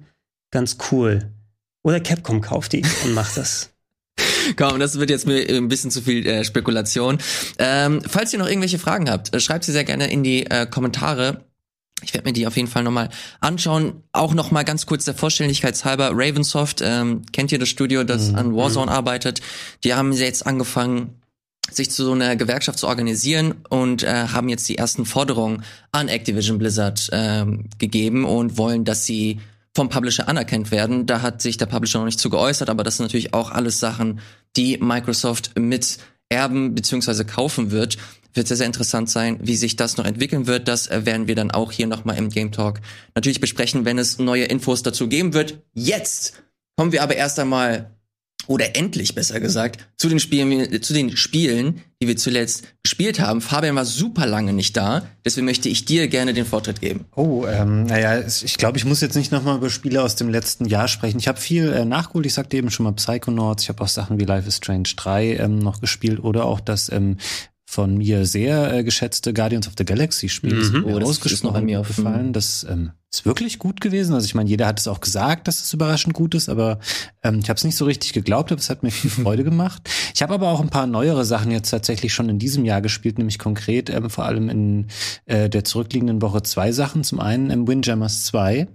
ganz cool. Oder Capcom kauft die und macht das. (laughs) Komm, das wird jetzt mir ein bisschen zu viel äh, Spekulation. Ähm, falls ihr noch irgendwelche Fragen habt, äh, schreibt sie sehr gerne in die äh, Kommentare. Ich werde mir die auf jeden Fall nochmal anschauen. Auch nochmal ganz kurz der Vollständigkeitshalber. Ravensoft, ähm, kennt ihr das Studio, das mhm. an Warzone arbeitet? Die haben jetzt angefangen, sich zu so einer Gewerkschaft zu organisieren und äh, haben jetzt die ersten Forderungen an Activision Blizzard ähm, gegeben und wollen, dass sie vom Publisher anerkannt werden. Da hat sich der Publisher noch nicht zu geäußert, aber das sind natürlich auch alles Sachen, die Microsoft mit erben bzw. kaufen wird. Wird sehr, sehr interessant sein, wie sich das noch entwickeln wird. Das werden wir dann auch hier nochmal im Game Talk natürlich besprechen, wenn es neue Infos dazu geben wird. Jetzt kommen wir aber erst einmal oder endlich besser gesagt, zu den Spielen, zu den Spielen, die wir zuletzt gespielt haben. Fabian war super lange nicht da, deswegen möchte ich dir gerne den Vortritt geben. Oh, ähm, naja, ich glaube, ich muss jetzt nicht nochmal über Spiele aus dem letzten Jahr sprechen. Ich habe viel äh, nachgeholt, ich sagte eben schon mal Psychonauts, ich habe auch Sachen wie Life is Strange 3 ähm, noch gespielt oder auch das ähm, von mir sehr äh, geschätzte Guardians of the Galaxy Spiel. Mhm. Oh, das ist noch an mir aufgefallen. Das ähm, ist wirklich gut gewesen. Also ich meine, jeder hat es auch gesagt, dass es überraschend gut ist, aber ähm, ich habe es nicht so richtig geglaubt, aber es hat mir viel (laughs) Freude gemacht. Ich habe aber auch ein paar neuere Sachen jetzt tatsächlich schon in diesem Jahr gespielt, nämlich konkret ähm, vor allem in äh, der zurückliegenden Woche zwei Sachen. Zum einen im ähm, Windjammers 2.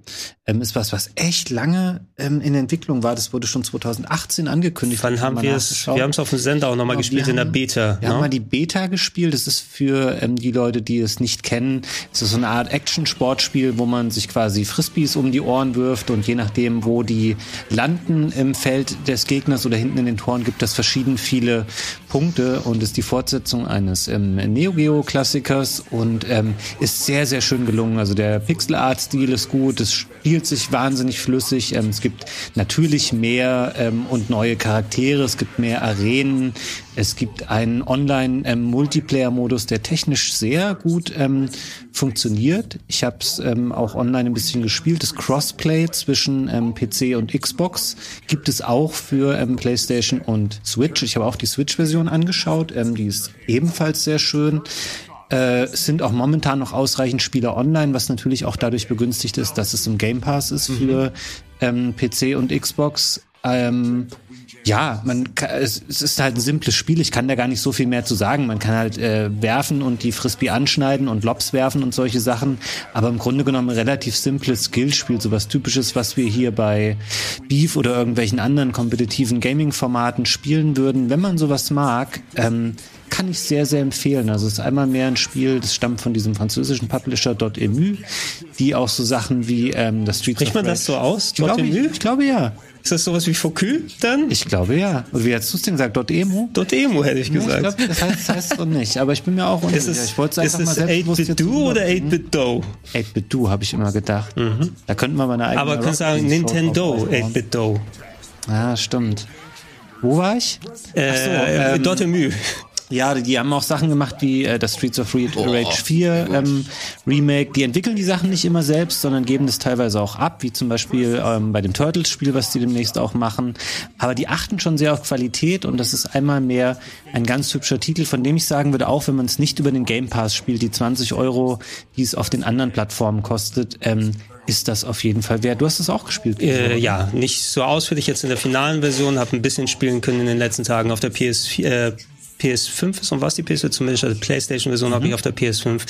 ähm, ist was, was echt lange ähm, in Entwicklung war. Das wurde schon 2018 angekündigt. Wann haben wir es? Wir haben es auf dem Sender auch nochmal genau, gespielt in der Beta. Wir no? haben mal die Beta gespielt. Das ist für ähm, die Leute, die es nicht kennen. Es ist so eine Art Action-Sportspiel, wo man sich quasi Frisbees um die Ohren wirft und je nachdem, wo die landen im Feld des Gegners oder hinten in den Toren, gibt es verschieden viele Punkte und ist die Fortsetzung eines ähm, Neo Geo Klassikers und ähm, ist sehr, sehr schön gelungen. Also der Pixel Art Stil ist gut. Es spielt sich wahnsinnig flüssig. Ähm, es gibt natürlich mehr ähm, und neue Charaktere, es gibt mehr Arenen, es gibt einen Online-Multiplayer-Modus, der technisch sehr gut ähm, funktioniert. Ich habe es ähm, auch online ein bisschen gespielt. Das Crossplay zwischen ähm, PC und Xbox gibt es auch für ähm, PlayStation und Switch. Ich habe auch die Switch-Version angeschaut. Ähm, die ist ebenfalls sehr schön. Äh, es sind auch momentan noch ausreichend Spieler online, was natürlich auch dadurch begünstigt ist, dass es im Game Pass ist für ähm, PC und Xbox. Ähm, ja, man kann, es, es ist halt ein simples Spiel. Ich kann da gar nicht so viel mehr zu sagen. Man kann halt äh, werfen und die Frisbee anschneiden und Lobs werfen und solche Sachen. Aber im Grunde genommen ein relativ simples Skillspiel, so was typisches, was wir hier bei Beef oder irgendwelchen anderen kompetitiven Gaming-Formaten spielen würden. Wenn man sowas mag, ähm, kann ich sehr, sehr empfehlen. Also es ist einmal mehr ein Spiel, das stammt von diesem französischen Publisher .emu, die auch so Sachen wie ähm, das Street Spricht man das so aus? Ich glaube, ich, ich glaube ja. Ist das sowas wie Focus dann? Ich glaube ja. Wie hast du es denn gesagt? .emu? .emu hätte ich gesagt. Ja, ich glaube, das heißt, das heißt so nicht. Aber ich bin mir auch unsicher. Es, ich wollte es einfach mal selbstbewusst 8-Bit-Do oder 8-Bit-Do? 8-Bit-Do habe ich immer gedacht. Mhm. Da könnten wir mal eine eigene Aber du kannst sagen Nintendo 8-Bit-Do. Ja, stimmt. Wo war ich? Äh, Ach so, ähm, .emu. Ja, die haben auch Sachen gemacht wie äh, das Streets of Rage oh, 4 ähm, Remake. Die entwickeln die Sachen nicht immer selbst, sondern geben das teilweise auch ab, wie zum Beispiel ähm, bei dem Turtles-Spiel, was die demnächst auch machen. Aber die achten schon sehr auf Qualität und das ist einmal mehr ein ganz hübscher Titel, von dem ich sagen würde, auch wenn man es nicht über den Game Pass spielt, die 20 Euro, die es auf den anderen Plattformen kostet, ähm, ist das auf jeden Fall wert. Du hast es auch gespielt. Äh, ja, nicht so ausführlich jetzt in der finalen Version, habe ein bisschen spielen können in den letzten Tagen auf der PS4. Äh, PS5 ist und was die PS4 zumindest, also PlayStation-Version mhm. habe ich auf der PS5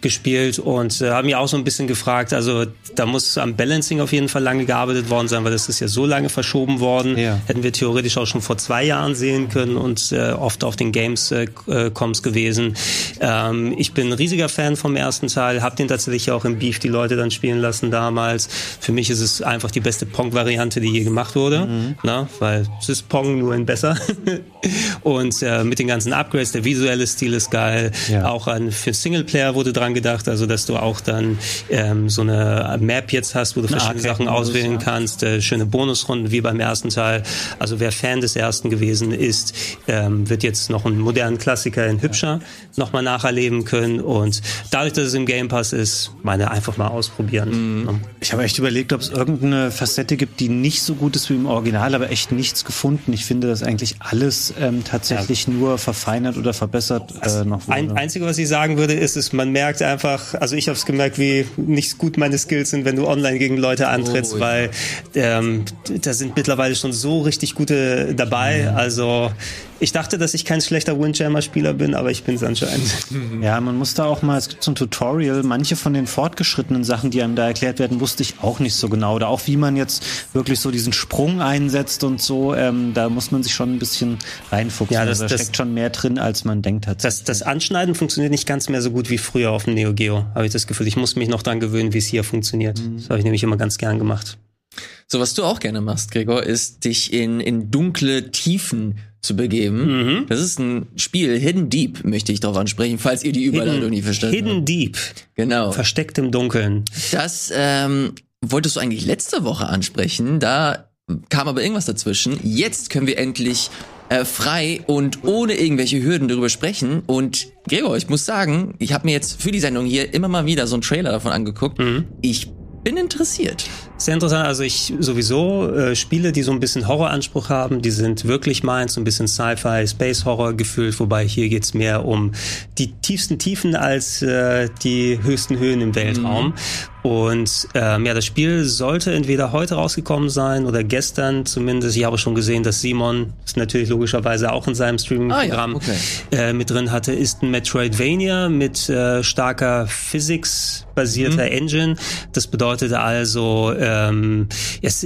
gespielt und äh, habe mich auch so ein bisschen gefragt, also da muss am Balancing auf jeden Fall lange gearbeitet worden sein, weil das ist ja so lange verschoben worden. Ja. Hätten wir theoretisch auch schon vor zwei Jahren sehen können und äh, oft auf den Games äh, äh Coms gewesen. Ähm, ich bin ein riesiger Fan vom ersten Teil, habe den tatsächlich auch im Beef die Leute dann spielen lassen damals. Für mich ist es einfach die beste Pong-Variante, die je gemacht wurde, mhm. na, weil es ist Pong nur in besser. (laughs) und äh, mit den ganzen Upgrades, der visuelle Stil ist geil. Ja. Auch an, für Singleplayer wurde dran gedacht, also dass du auch dann ähm, so eine Map jetzt hast, wo du verschiedene Sachen auswählen ja. kannst, äh, schöne Bonusrunden wie beim ersten Teil. Also wer Fan des ersten gewesen ist, ähm, wird jetzt noch einen modernen Klassiker in hübscher ja. nochmal nacherleben können. Und dadurch, dass es im Game Pass ist, meine einfach mal ausprobieren. Mhm. Ich habe echt überlegt, ob es irgendeine Facette gibt, die nicht so gut ist wie im Original, aber echt nichts gefunden. Ich finde, dass eigentlich alles ähm, tatsächlich ja. nur verfeinert oder verbessert äh, noch wurde. Ein, Einzige, was ich sagen würde, ist, ist man merkt einfach, also ich habe es gemerkt, wie nicht gut meine Skills sind, wenn du online gegen Leute antrittst, oh, weil ähm, da sind mittlerweile schon so richtig gute dabei. Ja. Also ich dachte, dass ich kein schlechter Windjammer-Spieler bin, aber ich bin es anscheinend. (laughs) Ja, man muss da auch mal, es gibt so ein Tutorial, manche von den fortgeschrittenen Sachen, die einem da erklärt werden, wusste ich auch nicht so genau. Oder auch wie man jetzt wirklich so diesen Sprung einsetzt und so, ähm, da muss man sich schon ein bisschen reinfuchsen. Ja, das, also da das, steckt schon mehr drin, als man denkt hat. Das, das Anschneiden funktioniert nicht ganz mehr so gut wie früher auf dem Neo Geo, habe ich das Gefühl. Ich muss mich noch dran gewöhnen, wie es hier funktioniert. Mhm. Das habe ich nämlich immer ganz gern gemacht. So, was du auch gerne machst, Gregor, ist dich in, in dunkle Tiefen zu begeben. Mhm. Das ist ein Spiel, Hidden Deep, möchte ich darauf ansprechen, falls ihr die Überleitung Hidden, nie verstanden Hidden habt. Deep. Genau. Versteckt im Dunkeln. Das ähm, wolltest du eigentlich letzte Woche ansprechen. Da kam aber irgendwas dazwischen. Jetzt können wir endlich äh, frei und ohne irgendwelche Hürden darüber sprechen. Und Gregor, ich muss sagen, ich habe mir jetzt für die Sendung hier immer mal wieder so einen Trailer davon angeguckt. Mhm. Ich bin interessiert. Sehr interessant. Also ich sowieso äh, Spiele, die so ein bisschen Horroranspruch haben, die sind wirklich meins, so ein bisschen Sci-Fi, Space Horror gefühlt, wobei hier geht's mehr um die tiefsten Tiefen als äh, die höchsten Höhen im Weltraum. Mhm. Und ähm, ja, das Spiel sollte entweder heute rausgekommen sein oder gestern zumindest. Ich habe schon gesehen, dass Simon das natürlich logischerweise auch in seinem Streaming-Programm ah, ja, okay. äh, mit drin hatte, ist ein Metroidvania mit äh, starker Physics basierter mhm. Engine. Das bedeutet also, ähm, jetzt,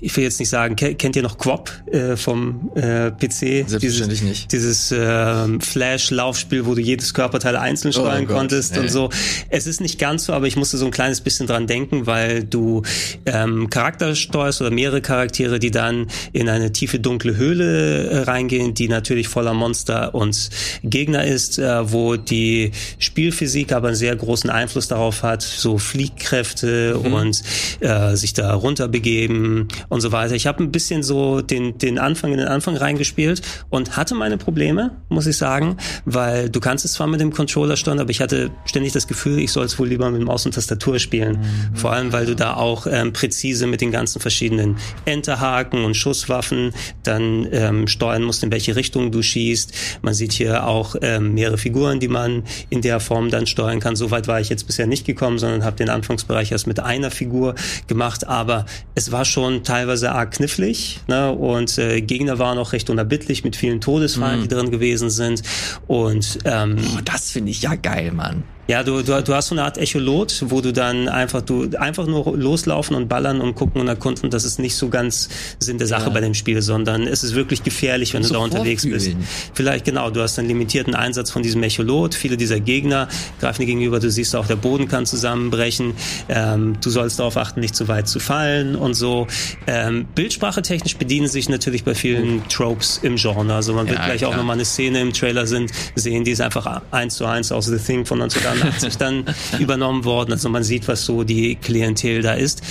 ich will jetzt nicht sagen, kennt ihr noch Quop äh, vom äh, PC? Selbstverständlich dieses, nicht. Dieses äh, Flash-Laufspiel, wo du jedes Körperteil einzeln oh steuern oh konntest hey. und so. Es ist nicht ganz so, aber ich musste so ein kleines bisschen dran denken, weil du ähm, Charakter steuerst oder mehrere Charaktere, die dann in eine tiefe dunkle Höhle äh, reingehen, die natürlich voller Monster und Gegner ist, äh, wo die Spielphysik aber einen sehr großen Einfluss darauf hat, so Fliehkräfte mhm. und äh, sich da runterbegeben und so weiter. Ich habe ein bisschen so den, den Anfang in den Anfang reingespielt und hatte meine Probleme, muss ich sagen, weil du kannst es zwar mit dem Controller steuern, aber ich hatte ständig das Gefühl, ich soll es wohl lieber mit Maus und Tastatur spielen. Mhm. Vor allem, weil du da auch ähm, präzise mit den ganzen verschiedenen Enterhaken und Schusswaffen dann ähm, steuern musst, in welche Richtung du schießt. Man sieht hier auch ähm, mehrere Figuren, die man in der Form dann steuern kann. Soweit war ich jetzt bisher nicht gekommen, sondern habe den Anfangsbereich erst mit einer Figur gemacht. Aber es war schon teilweise arg knifflig ne? und äh, Gegner waren auch recht unerbittlich mit vielen Todesfallen, mhm. die drin gewesen sind. Und ähm, oh, das finde ich ja geil, Mann. Ja, du, du, du hast so eine Art Echolot, wo du dann einfach du einfach nur loslaufen und ballern und gucken und erkunden. Das ist nicht so ganz Sinn der Sache ja. bei dem Spiel, sondern es ist wirklich gefährlich, wenn du da unterwegs bist. Vielleicht genau, du hast einen limitierten Einsatz von diesem Echolot. Viele dieser Gegner greifen dir gegenüber. Du siehst auch, der Boden kann zusammenbrechen. Ähm, du sollst darauf achten, nicht zu weit zu fallen und so. Ähm, Bildsprache technisch bedienen sich natürlich bei vielen Tropes im Genre. Also man wird ja, gleich klar. auch nochmal eine Szene im Trailer sind, sehen, die ist einfach eins zu eins aus The Thing von 19 (laughs) 1980 dann übernommen worden. Also man sieht, was so die Klientel da ist.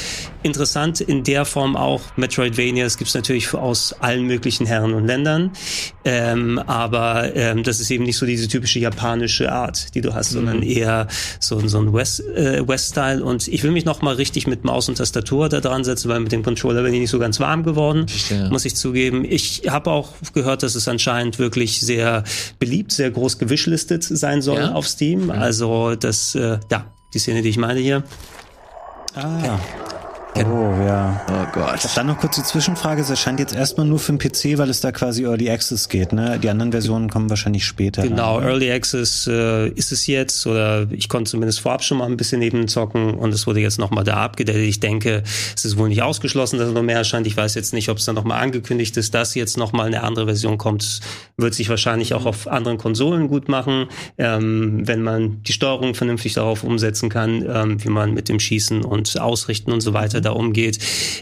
Interessant in der Form auch Metroidvanias gibt es natürlich aus allen möglichen Herren und Ländern. Ähm, aber ähm, das ist eben nicht so diese typische japanische Art, die du hast, mhm. sondern eher so, so ein West, äh, West-Style. Und ich will mich noch mal richtig mit Maus und Tastatur da dran setzen, weil mit dem Controller bin ich nicht so ganz warm geworden, Verstehe. muss ich zugeben. Ich habe auch gehört, dass es anscheinend wirklich sehr beliebt, sehr groß gewischlistet sein soll ja? auf Steam. Also das, äh, ja, die Szene, die ich meine hier. Ah. Oh ja. Oh Gott. Dann noch kurz die Zwischenfrage. Es erscheint jetzt erstmal nur für den PC, weil es da quasi Early Access geht. Ne? Die anderen Versionen kommen wahrscheinlich später. Genau, rein, ne? Early Access äh, ist es jetzt oder ich konnte zumindest vorab schon mal ein bisschen neben zocken und es wurde jetzt nochmal da abgedatet. Ich denke, es ist wohl nicht ausgeschlossen, dass es noch mehr erscheint. Ich weiß jetzt nicht, ob es dann nochmal angekündigt ist, dass jetzt nochmal eine andere Version kommt. Wird sich wahrscheinlich auch auf anderen Konsolen gut machen, ähm, wenn man die Steuerung vernünftig darauf umsetzen kann, ähm, wie man mit dem Schießen und Ausrichten und so weiter da umgeht.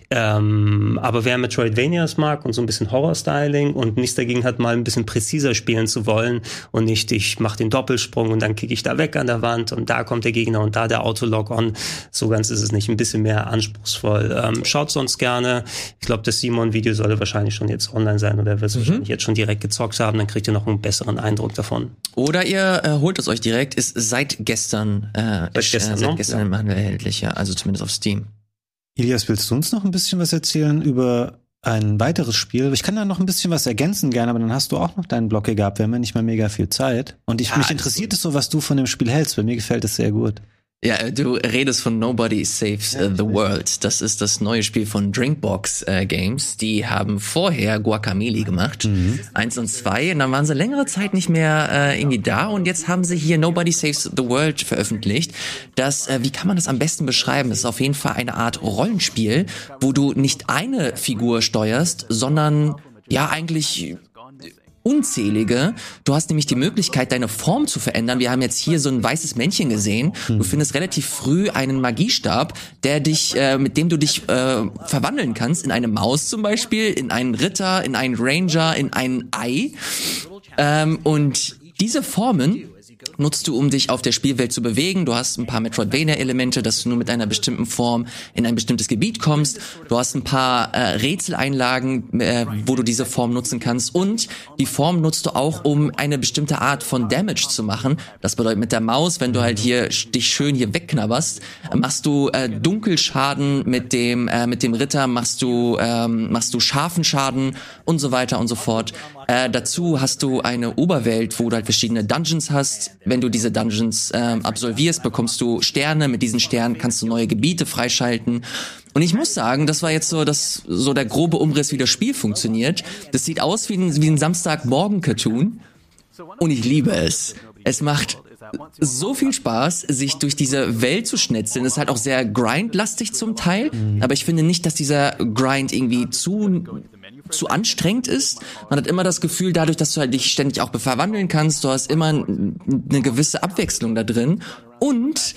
Ähm, aber wer Metroidvanias mag und so ein bisschen Horror-Styling und nichts dagegen hat, mal ein bisschen präziser spielen zu wollen und nicht, ich mache den Doppelsprung und dann kicke ich da weg an der Wand und da kommt der Gegner und da der Autolog-on. So ganz ist es nicht. Ein bisschen mehr anspruchsvoll. Ähm, schaut sonst gerne. Ich glaube, das Simon-Video sollte wahrscheinlich schon jetzt online sein oder wird es mhm. wahrscheinlich jetzt schon direkt gezockt haben. Dann kriegt ihr noch einen besseren Eindruck davon. Oder ihr äh, holt es euch direkt. Ist seit gestern, äh, seit gestern, äh, seit gestern ja. erhältlich, ja. Also zumindest auf Steam. Ilias, willst du uns noch ein bisschen was erzählen über ein weiteres Spiel? Ich kann da noch ein bisschen was ergänzen gerne, aber dann hast du auch noch deinen Blog gehabt. Wir haben ja nicht mal mega viel Zeit. Und ich, ja, mich interessiert es so, was du von dem Spiel hältst. Bei mir gefällt es sehr gut. Ja, du redest von Nobody Saves uh, the World. Das ist das neue Spiel von Drinkbox uh, Games. Die haben vorher Guacamole gemacht. Mhm. Eins und zwei. Und dann waren sie längere Zeit nicht mehr uh, irgendwie da. Und jetzt haben sie hier Nobody Saves the World veröffentlicht. Das, wie kann man das am besten beschreiben? Das ist auf jeden Fall eine Art Rollenspiel, wo du nicht eine Figur steuerst, sondern ja eigentlich unzählige. Du hast nämlich die Möglichkeit, deine Form zu verändern. Wir haben jetzt hier so ein weißes Männchen gesehen. Du hm. findest relativ früh einen Magiestab, der dich, äh, mit dem du dich äh, verwandeln kannst in eine Maus zum Beispiel, in einen Ritter, in einen Ranger, in ein Ei. Ähm, und diese Formen nutzt du, um dich auf der Spielwelt zu bewegen. Du hast ein paar Metroidvania-Elemente, dass du nur mit einer bestimmten Form in ein bestimmtes Gebiet kommst. Du hast ein paar äh, Rätseleinlagen, äh, wo du diese Form nutzen kannst. Und die Form nutzt du auch, um eine bestimmte Art von Damage zu machen. Das bedeutet mit der Maus, wenn du halt hier dich schön hier wegknabberst, machst du äh, Dunkelschaden mit dem äh, mit dem Ritter, machst du ähm, machst du scharfen Schaden und so weiter und so fort. Äh, dazu hast du eine Oberwelt, wo du halt verschiedene Dungeons hast, wenn du diese Dungeons ähm, absolvierst, bekommst du Sterne. Mit diesen Sternen kannst du neue Gebiete freischalten. Und ich muss sagen, das war jetzt so das so der grobe Umriss, wie das Spiel funktioniert. Das sieht aus wie ein, wie ein Samstagmorgen-Cartoon. Und ich liebe es. Es macht so viel Spaß, sich durch diese Welt zu schnetzeln. Es ist halt auch sehr grindlastig zum Teil, aber ich finde nicht, dass dieser Grind irgendwie zu zu anstrengend ist. Man hat immer das Gefühl, dadurch, dass du halt dich ständig auch verwandeln kannst, du hast immer eine gewisse Abwechslung da drin und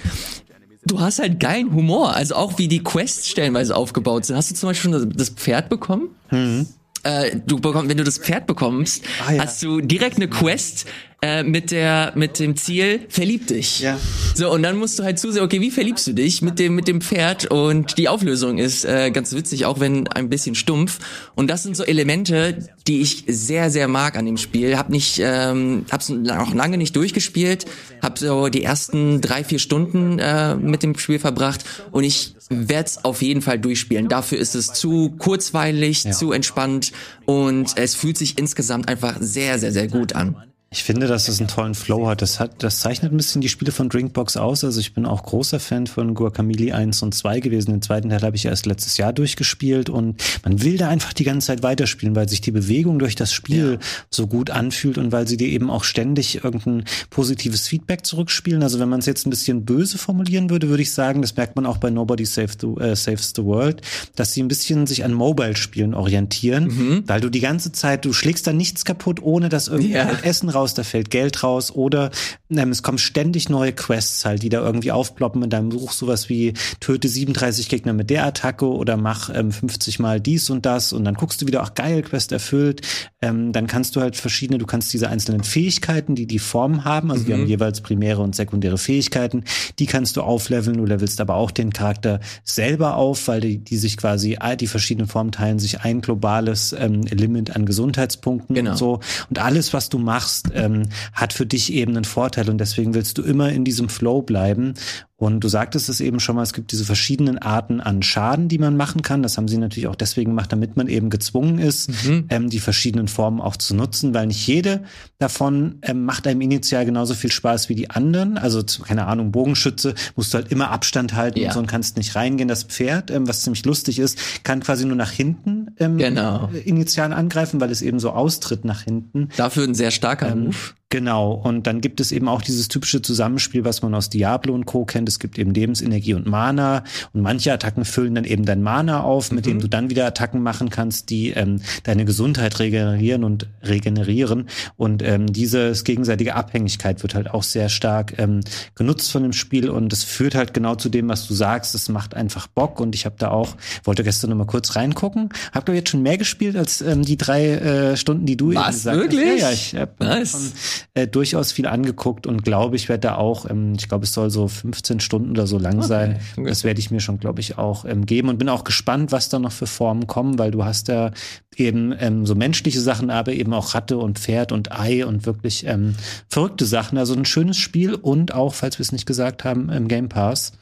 du hast halt geilen Humor. Also auch wie die Quests stellenweise aufgebaut sind. Hast du zum Beispiel schon das Pferd bekommen? Mhm. Äh, du bekommst, wenn du das Pferd bekommst, ah, ja. hast du direkt eine Quest, äh, mit der mit dem Ziel verlieb dich. Ja. So und dann musst du halt zusehen, okay, wie verliebst du dich mit dem mit dem Pferd und die Auflösung ist äh, ganz witzig, auch wenn ein bisschen stumpf und das sind so Elemente, die ich sehr sehr mag an dem Spiel. Hab nicht ähm, hab's noch lange nicht durchgespielt, hab so die ersten drei vier Stunden äh, mit dem Spiel verbracht und ich werde es auf jeden Fall durchspielen. Dafür ist es zu kurzweilig, ja. zu entspannt und es fühlt sich insgesamt einfach sehr sehr sehr gut an. Ich finde, dass es einen tollen Flow hat. Das hat, das zeichnet ein bisschen die Spiele von Drinkbox aus. Also ich bin auch großer Fan von Guacamole 1 und 2 gewesen. Den zweiten Teil habe ich erst letztes Jahr durchgespielt und man will da einfach die ganze Zeit weiterspielen, weil sich die Bewegung durch das Spiel ja. so gut anfühlt und weil sie dir eben auch ständig irgendein positives Feedback zurückspielen. Also wenn man es jetzt ein bisschen böse formulieren würde, würde ich sagen, das merkt man auch bei Nobody Saves the, äh, Saves the World, dass sie ein bisschen sich an Mobile-Spielen orientieren, mhm. weil du die ganze Zeit, du schlägst da nichts kaputt, ohne dass irgendwie ja. Essen raus raus, da fällt Geld raus oder ähm, es kommen ständig neue Quests halt, die da irgendwie aufploppen in deinem Buch, sowas wie töte 37 Gegner mit der Attacke oder mach ähm, 50 mal dies und das und dann guckst du wieder, auch geil, Quest erfüllt, ähm, dann kannst du halt verschiedene, du kannst diese einzelnen Fähigkeiten, die die Formen haben, also mhm. die haben jeweils primäre und sekundäre Fähigkeiten, die kannst du aufleveln, du levelst aber auch den Charakter selber auf, weil die, die sich quasi, die verschiedenen Formen teilen sich ein globales ähm, Limit an Gesundheitspunkten genau. und so und alles, was du machst, ähm, hat für dich eben einen Vorteil und deswegen willst du immer in diesem Flow bleiben und du sagtest es eben schon mal, es gibt diese verschiedenen Arten an Schaden, die man machen kann. Das haben sie natürlich auch deswegen gemacht, damit man eben gezwungen ist, mhm. ähm, die verschiedenen Formen auch zu nutzen, weil nicht jede davon ähm, macht einem initial genauso viel Spaß wie die anderen. Also, keine Ahnung, Bogenschütze musst du halt immer Abstand halten ja. und so und kannst nicht reingehen. Das Pferd, ähm, was ziemlich lustig ist, kann quasi nur nach hinten ähm, genau. initial angreifen, weil es eben so austritt nach hinten. Dafür ein sehr starker ähm, Move. Genau. Und dann gibt es eben auch dieses typische Zusammenspiel, was man aus Diablo und Co. kennt es gibt eben Lebensenergie und Mana und manche Attacken füllen dann eben dein Mana auf, mit mhm. dem du dann wieder Attacken machen kannst, die ähm, deine Gesundheit regenerieren und regenerieren und ähm, diese gegenseitige Abhängigkeit wird halt auch sehr stark ähm, genutzt von dem Spiel und es führt halt genau zu dem, was du sagst, es macht einfach Bock und ich habe da auch, wollte gestern noch mal kurz reingucken, hab du jetzt schon mehr gespielt als ähm, die drei äh, Stunden, die du was, eben gesagt wirklich? hast. Ja, ja, ich habe nice. Äh, durchaus viel angeguckt und glaube, ich werde da auch, ähm, ich glaube, es soll so 15 Stunden oder so lang okay. sein. Das werde ich mir schon, glaube ich, auch ähm, geben und bin auch gespannt, was da noch für Formen kommen, weil du hast ja eben ähm, so menschliche Sachen, aber eben auch Ratte und Pferd und Ei und wirklich ähm, verrückte Sachen. Also ein schönes Spiel und auch, falls wir es nicht gesagt haben, im Game Pass.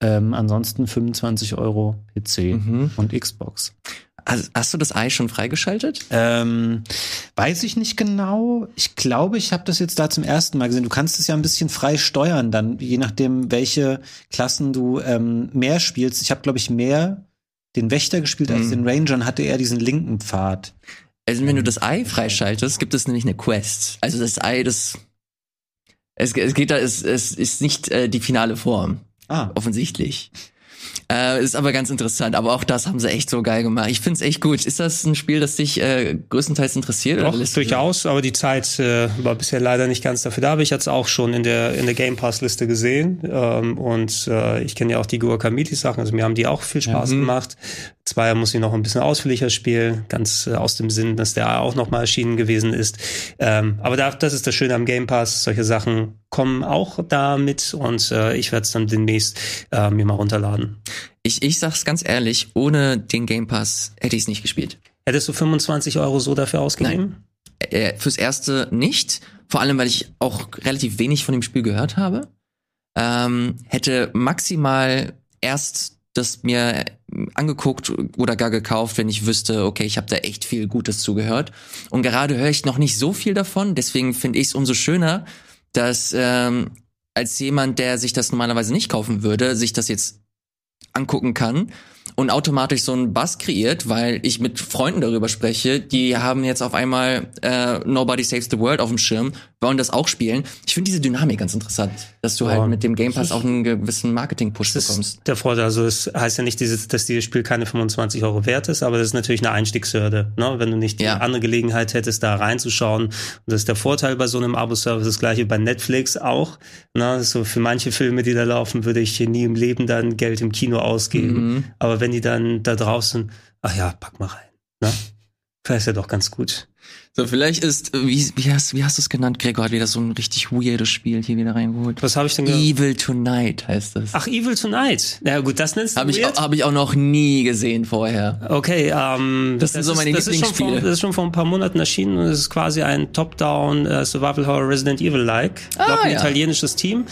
Ähm, ansonsten 25 Euro PC mhm. und Xbox. Also, hast du das Ei schon freigeschaltet? Ähm, weiß ich nicht genau. Ich glaube, ich habe das jetzt da zum ersten Mal gesehen. Du kannst es ja ein bisschen frei steuern, dann je nachdem, welche Klassen du ähm, mehr spielst. Ich habe, glaube ich, mehr den Wächter gespielt als mhm. den Ranger und hatte eher diesen linken Pfad. Also wenn du das Ei freischaltest, gibt es nämlich eine Quest. Also das Ei, das es, es geht da, es, es ist nicht äh, die finale Form. Ah. Offensichtlich. Äh, ist aber ganz interessant. Aber auch das haben sie echt so geil gemacht. Ich find's echt gut. Ist das ein Spiel, das dich äh, größtenteils interessiert? Doch, durchaus. Aber die Zeit äh, war bisher leider nicht ganz dafür da. Aber ich hatte es auch schon in der in der Game Pass Liste gesehen. Ähm, und äh, ich kenne ja auch die Guacamole Sachen. Also mir haben die auch viel Spaß. Mhm. gemacht. Zweier muss ich noch ein bisschen ausführlicher spielen, ganz äh, aus dem Sinn, dass der auch noch mal erschienen gewesen ist. Ähm, aber da, das ist das Schöne am Game Pass. Solche Sachen kommen auch damit und äh, ich werde es dann demnächst äh, mir mal runterladen. Ich, ich sag's ganz ehrlich, ohne den Game Pass hätte ich es nicht gespielt. Hättest du 25 Euro so dafür ausgegeben? Nein. Äh, fürs erste nicht. Vor allem, weil ich auch relativ wenig von dem Spiel gehört habe. Ähm, hätte maximal erst das mir angeguckt oder gar gekauft, wenn ich wüsste, okay, ich habe da echt viel Gutes zugehört. Und gerade höre ich noch nicht so viel davon, deswegen finde ich es umso schöner, dass ähm, als jemand, der sich das normalerweise nicht kaufen würde, sich das jetzt angucken kann und automatisch so einen Bass kreiert, weil ich mit Freunden darüber spreche, die haben jetzt auf einmal äh, Nobody Saves the World auf dem Schirm, wollen das auch spielen. Ich finde diese Dynamik ganz interessant, dass du ja. halt mit dem Game Pass auch einen gewissen Marketing-Push bekommst. Der Vorteil, also es heißt ja nicht, dass dieses Spiel keine 25 Euro wert ist, aber das ist natürlich eine Einstiegshürde, ne? wenn du nicht die ja. andere Gelegenheit hättest, da reinzuschauen. Und das ist der Vorteil bei so einem Abo-Service, das gleiche bei Netflix auch. Ne? So für manche Filme, die da laufen, würde ich hier nie im Leben dann Geld im Kino ausgeben. Mhm. Aber wenn die dann da draußen, ach ja, pack mal rein. Ne? Vielleicht ist ja doch ganz gut. So, vielleicht ist, wie, wie hast, wie hast du es genannt, Gregor? Hat wieder so ein richtig weirdes Spiel hier wieder reingeholt. Was habe ich denn gesagt? Evil Tonight heißt das. Ach, Evil Tonight. Ja gut, das nennst du hab ich, Hab ich auch noch nie gesehen vorher. Okay, ähm, das, das sind so meine ist, Lieblingsspiele. Das ist, vor, das ist schon vor ein paar Monaten erschienen und es ist quasi ein Top-Down uh, Survival Horror Resident Evil-like. Ah, glaube, ein ja. italienisches Team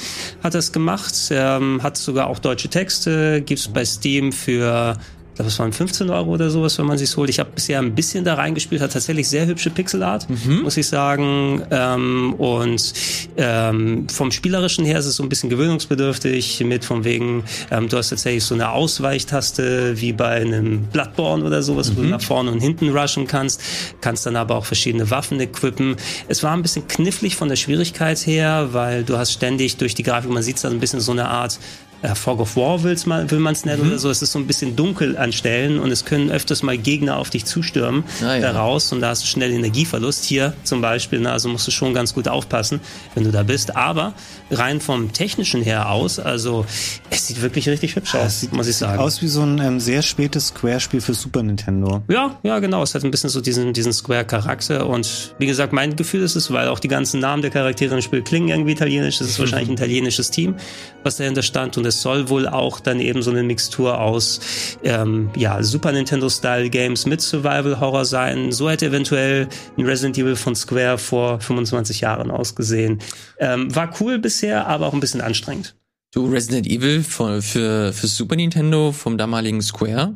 hat das gemacht, ähm, hat sogar auch deutsche Texte, gibt's bei Steam für glaube, es waren 15 Euro oder sowas, wenn man sich's holt. Ich habe bisher ein bisschen da reingespielt, hat tatsächlich sehr hübsche Pixelart, mhm. muss ich sagen. Ähm, und ähm, vom Spielerischen her ist es so ein bisschen gewöhnungsbedürftig, mit von wegen, ähm, du hast tatsächlich so eine Ausweichtaste wie bei einem Bloodborne oder sowas, mhm. wo du mhm. nach vorne und hinten rushen kannst, kannst dann aber auch verschiedene Waffen equippen. Es war ein bisschen knifflig von der Schwierigkeit her, weil du hast ständig durch die Grafik, man sieht da ein bisschen so eine Art äh, Fog of War will's mal, will man es nennen mhm. oder so. Es ist so ein bisschen dunkel an Stellen und es können öfters mal Gegner auf dich zustürmen ah, ja. daraus und da hast du schnell Energieverlust. Hier zum Beispiel, ne, also musst du schon ganz gut aufpassen, wenn du da bist. Aber rein vom technischen her aus, also es sieht wirklich richtig hübsch aus, sieht, muss ich sagen. Sieht aus wie so ein ähm, sehr spätes Square-Spiel für Super Nintendo. Ja, ja, genau. Es hat ein bisschen so diesen, diesen Square-Charakter und wie gesagt, mein Gefühl ist es, weil auch die ganzen Namen der Charaktere im Spiel klingen irgendwie italienisch. Es ist wahrscheinlich ein italienisches Team, was dahinter stand und es soll wohl auch dann eben so eine Mixtur aus ähm, ja, Super Nintendo-Style-Games mit Survival-Horror sein. So hätte eventuell ein Resident Evil von Square vor 25 Jahren ausgesehen. Ähm, war cool bisher, aber auch ein bisschen anstrengend. Du, Resident Evil für, für, für Super Nintendo vom damaligen Square?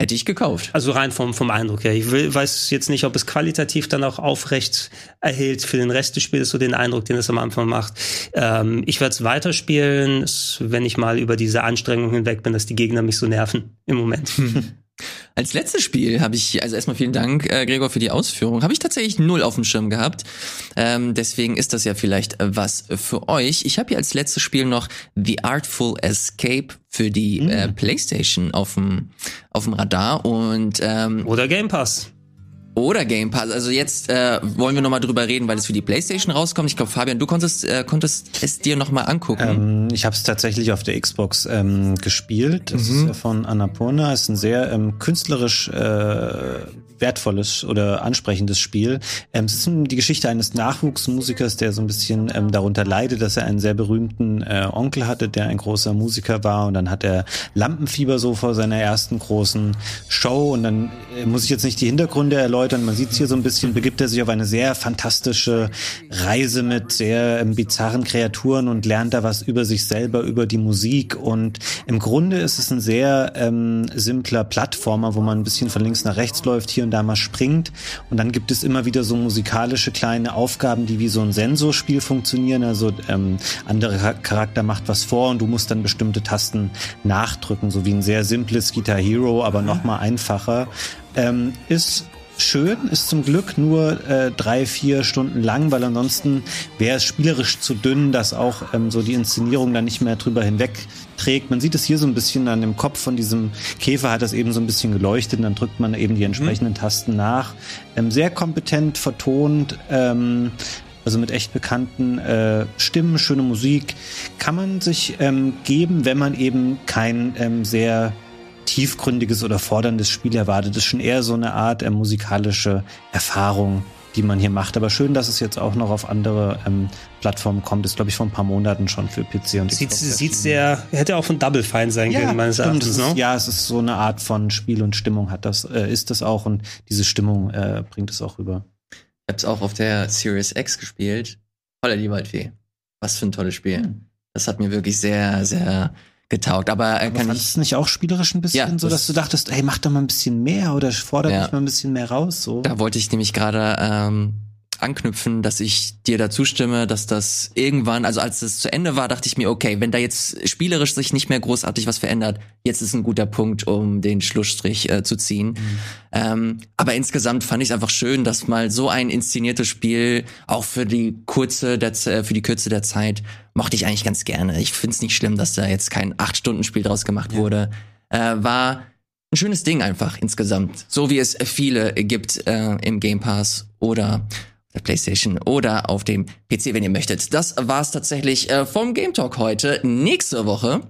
Hätte ich gekauft. Also rein vom, vom Eindruck her. Ich will, weiß jetzt nicht, ob es qualitativ dann auch aufrecht erhält für den Rest des Spiels, so den Eindruck, den es am Anfang macht. Ähm, ich werde es weiterspielen, wenn ich mal über diese Anstrengung hinweg bin, dass die Gegner mich so nerven im Moment. (laughs) Als letztes Spiel habe ich, also erstmal vielen Dank, äh, Gregor, für die Ausführung, habe ich tatsächlich null auf dem Schirm gehabt. Ähm, deswegen ist das ja vielleicht was für euch. Ich habe hier als letztes Spiel noch The Artful Escape für die mhm. äh, PlayStation auf dem auf dem Radar und ähm, oder Game Pass. Oder Game Pass. Also jetzt äh, wollen wir nochmal drüber reden, weil es für die PlayStation rauskommt. Ich glaube, Fabian, du konntest, äh, konntest es dir nochmal angucken. Ähm, ich habe es tatsächlich auf der Xbox ähm, gespielt. Das mhm. ist ja von Annapurna. Es ist ein sehr ähm, künstlerisch äh, wertvolles oder ansprechendes Spiel. Ähm, es ist die Geschichte eines Nachwuchsmusikers, der so ein bisschen ähm, darunter leidet, dass er einen sehr berühmten äh, Onkel hatte, der ein großer Musiker war und dann hat er Lampenfieber so vor seiner ersten großen Show und dann äh, muss ich jetzt nicht die Hintergründe erläutern, man sieht es hier so ein bisschen, begibt er sich auf eine sehr fantastische Reise mit sehr ähm, bizarren Kreaturen und lernt da was über sich selber, über die Musik und im Grunde ist es ein sehr ähm, simpler Plattformer, wo man ein bisschen von links nach rechts läuft, hier und da mal springt. Und dann gibt es immer wieder so musikalische kleine Aufgaben, die wie so ein Sensorspiel funktionieren. Also ähm, anderer Charakter macht was vor und du musst dann bestimmte Tasten nachdrücken, so wie ein sehr simples Guitar Hero, aber noch mal einfacher. Ähm, ist schön, ist zum Glück nur äh, drei, vier Stunden lang, weil ansonsten wäre es spielerisch zu dünn, dass auch ähm, so die Inszenierung dann nicht mehr drüber hinweg trägt. Man sieht es hier so ein bisschen an dem Kopf von diesem Käfer, hat das eben so ein bisschen geleuchtet und dann drückt man eben die entsprechenden mhm. Tasten nach. Ähm, sehr kompetent vertont, ähm, also mit echt bekannten äh, Stimmen, schöne Musik, kann man sich ähm, geben, wenn man eben kein ähm, sehr tiefgründiges oder forderndes Spiel erwartet. Das ist schon eher so eine Art äh, musikalische Erfahrung, die man hier macht. Aber schön, dass es jetzt auch noch auf andere ähm, Plattformen kommt. Ist, glaube ich, vor ein paar Monaten schon für PC und Sieht, Xbox. Sieht sehr, hätte auch von Double Fine sein ja, können, meines Erachtens. Ne? Ja, es ist so eine Art von Spiel und Stimmung hat das, äh, ist das auch und diese Stimmung äh, bringt es auch rüber. Ich habe es auch auf der Series X gespielt. Holla die Waldfee. Was für ein tolles Spiel. Hm. Das hat mir wirklich sehr, sehr getaugt. Aber, äh, Aber kann ich nicht auch spielerisch ein bisschen ja, so, dass du dachtest, ey, mach doch mal ein bisschen mehr oder fordert ja. mich mal ein bisschen mehr raus? So. Da wollte ich nämlich gerade ähm, anknüpfen, dass ich dir da zustimme, dass das irgendwann, also als es zu Ende war, dachte ich mir, okay, wenn da jetzt spielerisch sich nicht mehr großartig was verändert, jetzt ist ein guter Punkt, um den Schlussstrich äh, zu ziehen. Mhm. Ähm, aber insgesamt fand ich es einfach schön, dass mal so ein inszeniertes Spiel auch für die kurze, der, für die Kürze der Zeit mochte ich eigentlich ganz gerne. Ich finde es nicht schlimm, dass da jetzt kein acht Stunden Spiel draus gemacht ja. wurde. Äh, war ein schönes Ding einfach insgesamt. So wie es viele gibt äh, im Game Pass oder der PlayStation oder auf dem PC, wenn ihr möchtet. Das war's tatsächlich äh, vom Game Talk heute. Nächste Woche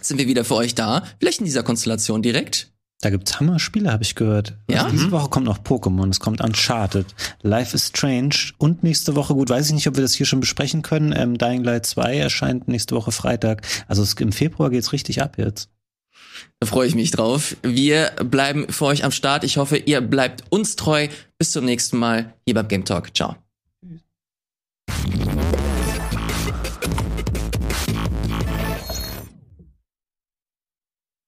sind wir wieder für euch da. Vielleicht in dieser Konstellation direkt. Da gibt's Hammer-Spiele, habe ich gehört. Ja? Also diese Woche kommt noch Pokémon, es kommt Uncharted, Life is Strange und nächste Woche, gut, weiß ich nicht, ob wir das hier schon besprechen können, ähm, Dying Light 2 erscheint nächste Woche Freitag. Also es, im Februar geht's richtig ab jetzt. Da freue ich mich drauf. Wir bleiben für euch am Start. Ich hoffe, ihr bleibt uns treu. Bis zum nächsten Mal hier beim Game Talk. Ciao.